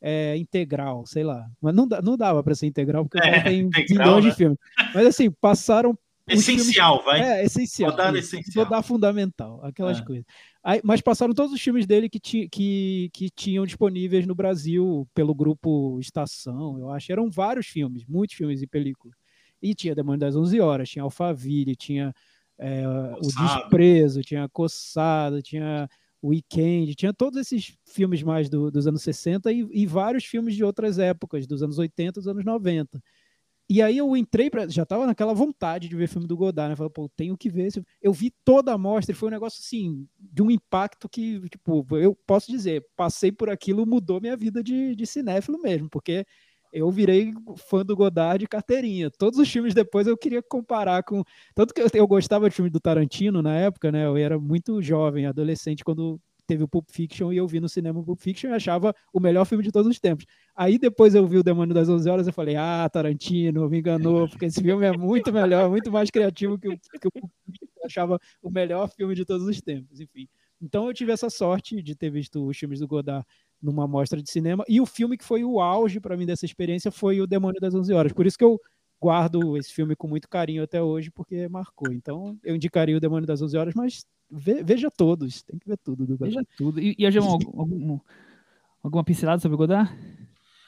é, integral, sei lá. Mas não, não dava para ser integral, porque é, tem milhões né? de filmes. Mas assim, passaram Essencial, filmes... vai. É, essencial. Rodar essencial. Rodar fundamental, aquelas é. coisas. Aí, mas passaram todos os filmes dele que, ti, que, que tinham disponíveis no Brasil pelo grupo Estação, eu acho. Eram vários filmes, muitos filmes e películas. E tinha Demônio das 11 Horas, tinha Alphaville, tinha é, O Desprezo, tinha Coçado, tinha Weekend, tinha todos esses filmes mais do, dos anos 60 e, e vários filmes de outras épocas, dos anos 80 dos anos 90. E aí eu entrei para já tava naquela vontade de ver filme do Godard, né? Falei, pô, tenho que ver. Eu vi toda a mostra e foi um negócio assim, de um impacto que, tipo, eu posso dizer, passei por aquilo, mudou minha vida de, de cinéfilo mesmo, porque eu virei fã do Godard de carteirinha. Todos os filmes depois eu queria comparar com. Tanto que eu, gostava de filme do Tarantino na época, né? Eu era muito jovem, adolescente, quando teve o Pulp Fiction e eu vi no cinema o Pulp Fiction e achava o melhor filme de todos os tempos. Aí depois eu vi o Demônio das 11 Horas e falei, ah, Tarantino, me enganou, porque esse filme é muito melhor, muito mais criativo que o, que o Pulp Fiction. Eu achava o melhor filme de todos os tempos, enfim. Então eu tive essa sorte de ter visto os filmes do Godard numa mostra de cinema e o filme que foi o auge para mim dessa experiência foi o Demônio das 11 Horas. Por isso que eu guardo esse filme com muito carinho até hoje, porque marcou. Então, eu indicaria o Demônio das 11 Horas, mas ve, veja todos, tem que ver tudo. Do veja tudo. E, e algum, algum, alguma pincelada sobre o Godard?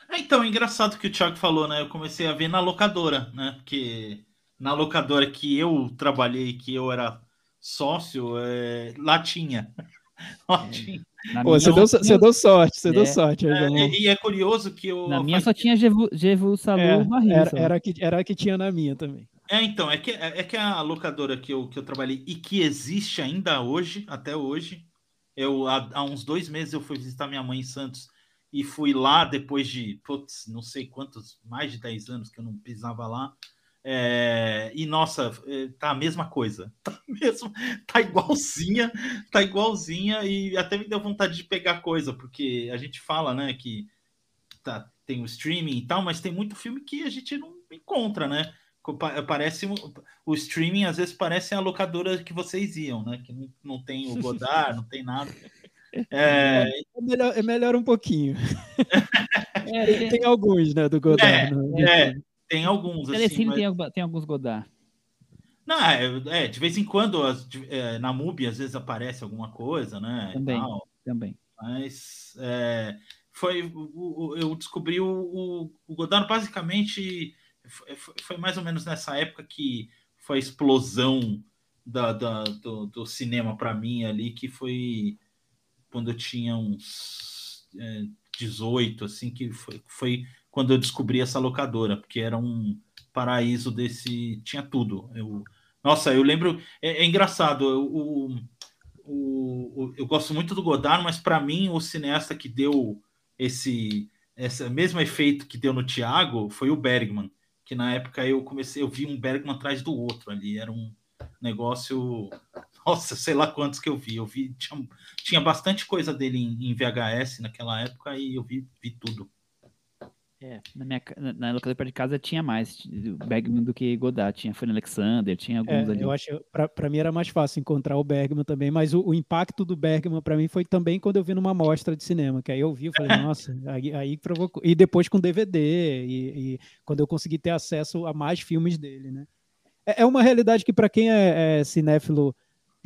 É, então, é engraçado que o Thiago falou, né? Eu comecei a ver na locadora, né? Porque na locadora que eu trabalhei, que eu era sócio, é, lá tinha. lá tinha. Pô, você, deu, você deu sorte, você é. deu sorte. É, e é curioso que eu. Na minha só tinha Jevu Salu é, Barril. Era, era, que, era que tinha na minha também. É, então, é que, é, é que a locadora que eu, que eu trabalhei e que existe ainda hoje, até hoje, eu há, há uns dois meses eu fui visitar minha mãe em Santos e fui lá depois de, putz, não sei quantos, mais de 10 anos que eu não pisava lá. É, e nossa, é, tá a mesma coisa, tá mesmo, tá igualzinha, tá igualzinha e até me deu vontade de pegar coisa, porque a gente fala, né, que tá, tem o streaming e tal, mas tem muito filme que a gente não encontra, né? Parece o streaming às vezes parece a locadora que vocês iam, né? Que não, não tem o Godard, não tem nada. É, é, melhor, é melhor um pouquinho. é, tem alguns, né, do Godard. É, no... é tem alguns. Assim, mas... tem, tem alguns Godard. Não, é, é, de vez em quando é, na MUBI às vezes aparece alguma coisa, né? Também, também. Mas é, foi, o, o, eu descobri o, o, Godard basicamente foi, foi, mais ou menos nessa época que foi a explosão da, da do, do, cinema para mim ali, que foi quando eu tinha uns é, 18, assim, que foi, foi quando eu descobri essa locadora, porque era um paraíso desse. Tinha tudo. Eu, nossa, eu lembro. É, é engraçado. O, o, o, eu gosto muito do Godard, mas para mim, o cineasta que deu esse, esse mesmo efeito que deu no Tiago foi o Bergman. Que na época eu comecei, eu vi um Bergman atrás do outro ali. Era um negócio. Nossa, sei lá quantos que eu vi. Eu vi, tinha, tinha bastante coisa dele em, em VHS naquela época e eu vi, vi tudo. É, na minha na locadora perto de casa tinha mais Bergman do que Godard, tinha Fanny Alexander, tinha alguns é, ali. Eu acho, para mim era mais fácil encontrar o Bergman também, mas o, o impacto do Bergman para mim foi também quando eu vi numa mostra de cinema, que aí eu vi, eu falei, nossa, aí, aí provocou. E depois com DVD, e, e, quando eu consegui ter acesso a mais filmes dele, né? É, é uma realidade que para quem é, é cinéfilo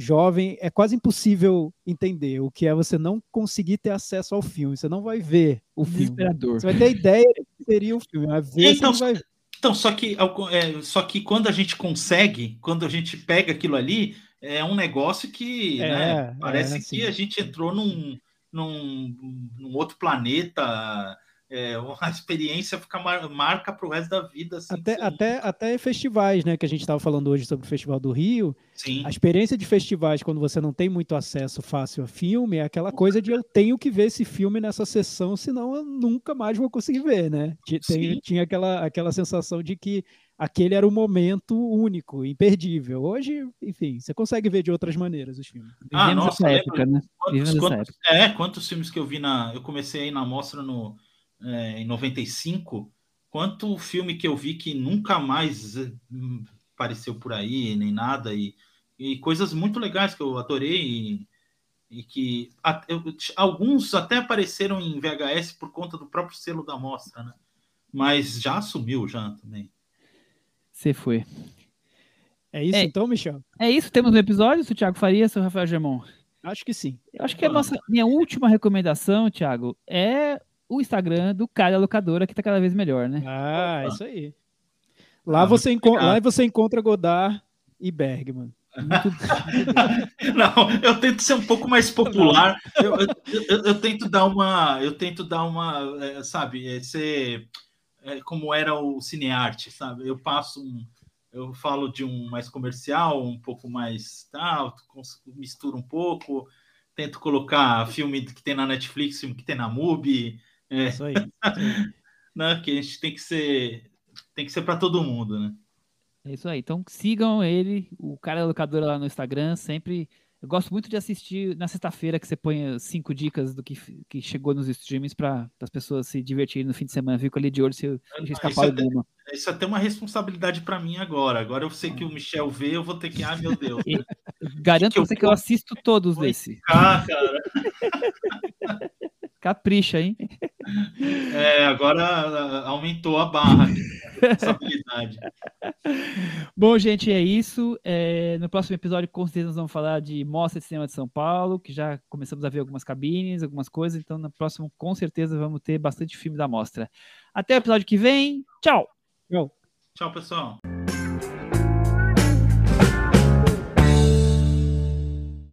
jovem, é quase impossível entender o que é você não conseguir ter acesso ao filme. Você não vai ver o filme. Você vai ter a ideia de que seria o filme, mas ver então, você não vai Então, só que, é, só que quando a gente consegue, quando a gente pega aquilo ali, é um negócio que é, né, é, parece é, que a gente entrou num, num, num outro planeta. É, a experiência fica mar, marca para o resto da vida. Assim, até, até, até festivais, né? Que a gente estava falando hoje sobre o Festival do Rio. Sim. A experiência de festivais, quando você não tem muito acesso fácil a filme, é aquela coisa de eu tenho que ver esse filme nessa sessão, senão eu nunca mais vou conseguir ver, né? Tem, tinha aquela, aquela sensação de que aquele era o momento único, imperdível. Hoje, enfim, você consegue ver de outras maneiras os filmes. Ah, Vivemos nossa, época, né? Quantos, quantos, é, quantos filmes que eu vi na. Eu comecei aí na mostra no é, em 95, quanto filme que eu vi que nunca mais hum, apareceu por aí, nem nada, e, e coisas muito legais que eu adorei, e, e que a, eu, alguns até apareceram em VHS por conta do próprio selo da mostra, né? Mas já assumiu já também. Você foi. É isso é, então, Michel? É isso, temos um episódio, o Thiago Faria, seu Rafael Germon. Acho que sim. Eu acho que a nossa minha última recomendação, Thiago, é o Instagram do Cara Locadora, que tá cada vez melhor, né? Ah, isso aí. Lá, ah, você, encontra, lá você encontra Godard e Bergman. Muito... não, eu tento ser um pouco mais popular. Eu, eu, eu, eu tento dar uma, eu tento dar uma, é, sabe, é, ser é, como era o cinearte, sabe? Eu passo um, eu falo de um mais comercial, um pouco mais tal, tá, misturo um pouco, tento colocar filme que tem na Netflix, filme que tem na Mubi, é. Isso aí. Não, que a gente tem que ser tem que ser para todo mundo, né? É isso aí. Então sigam ele, o cara da locadora lá no Instagram, sempre. Eu gosto muito de assistir na sexta-feira que você põe cinco dicas do que, que chegou nos streams para as pessoas se divertirem no fim de semana. Fico ali de olho se eu, se escapar isso alguma. É, isso é até uma responsabilidade para mim agora. Agora eu sei que o Michel vê, eu vou ter que. Ai, meu Deus. E, garanto que você eu... que eu assisto todos desse. Ah, cara. Capricha, hein? É, agora aumentou a barra. Responsabilidade. Bom, gente, é isso. É, no próximo episódio, com certeza, nós vamos falar de Mostra de Cinema de São Paulo, que já começamos a ver algumas cabines, algumas coisas. Então, no próximo, com certeza, vamos ter bastante filme da mostra. Até o episódio que vem. Tchau. Tchau. Tchau, pessoal.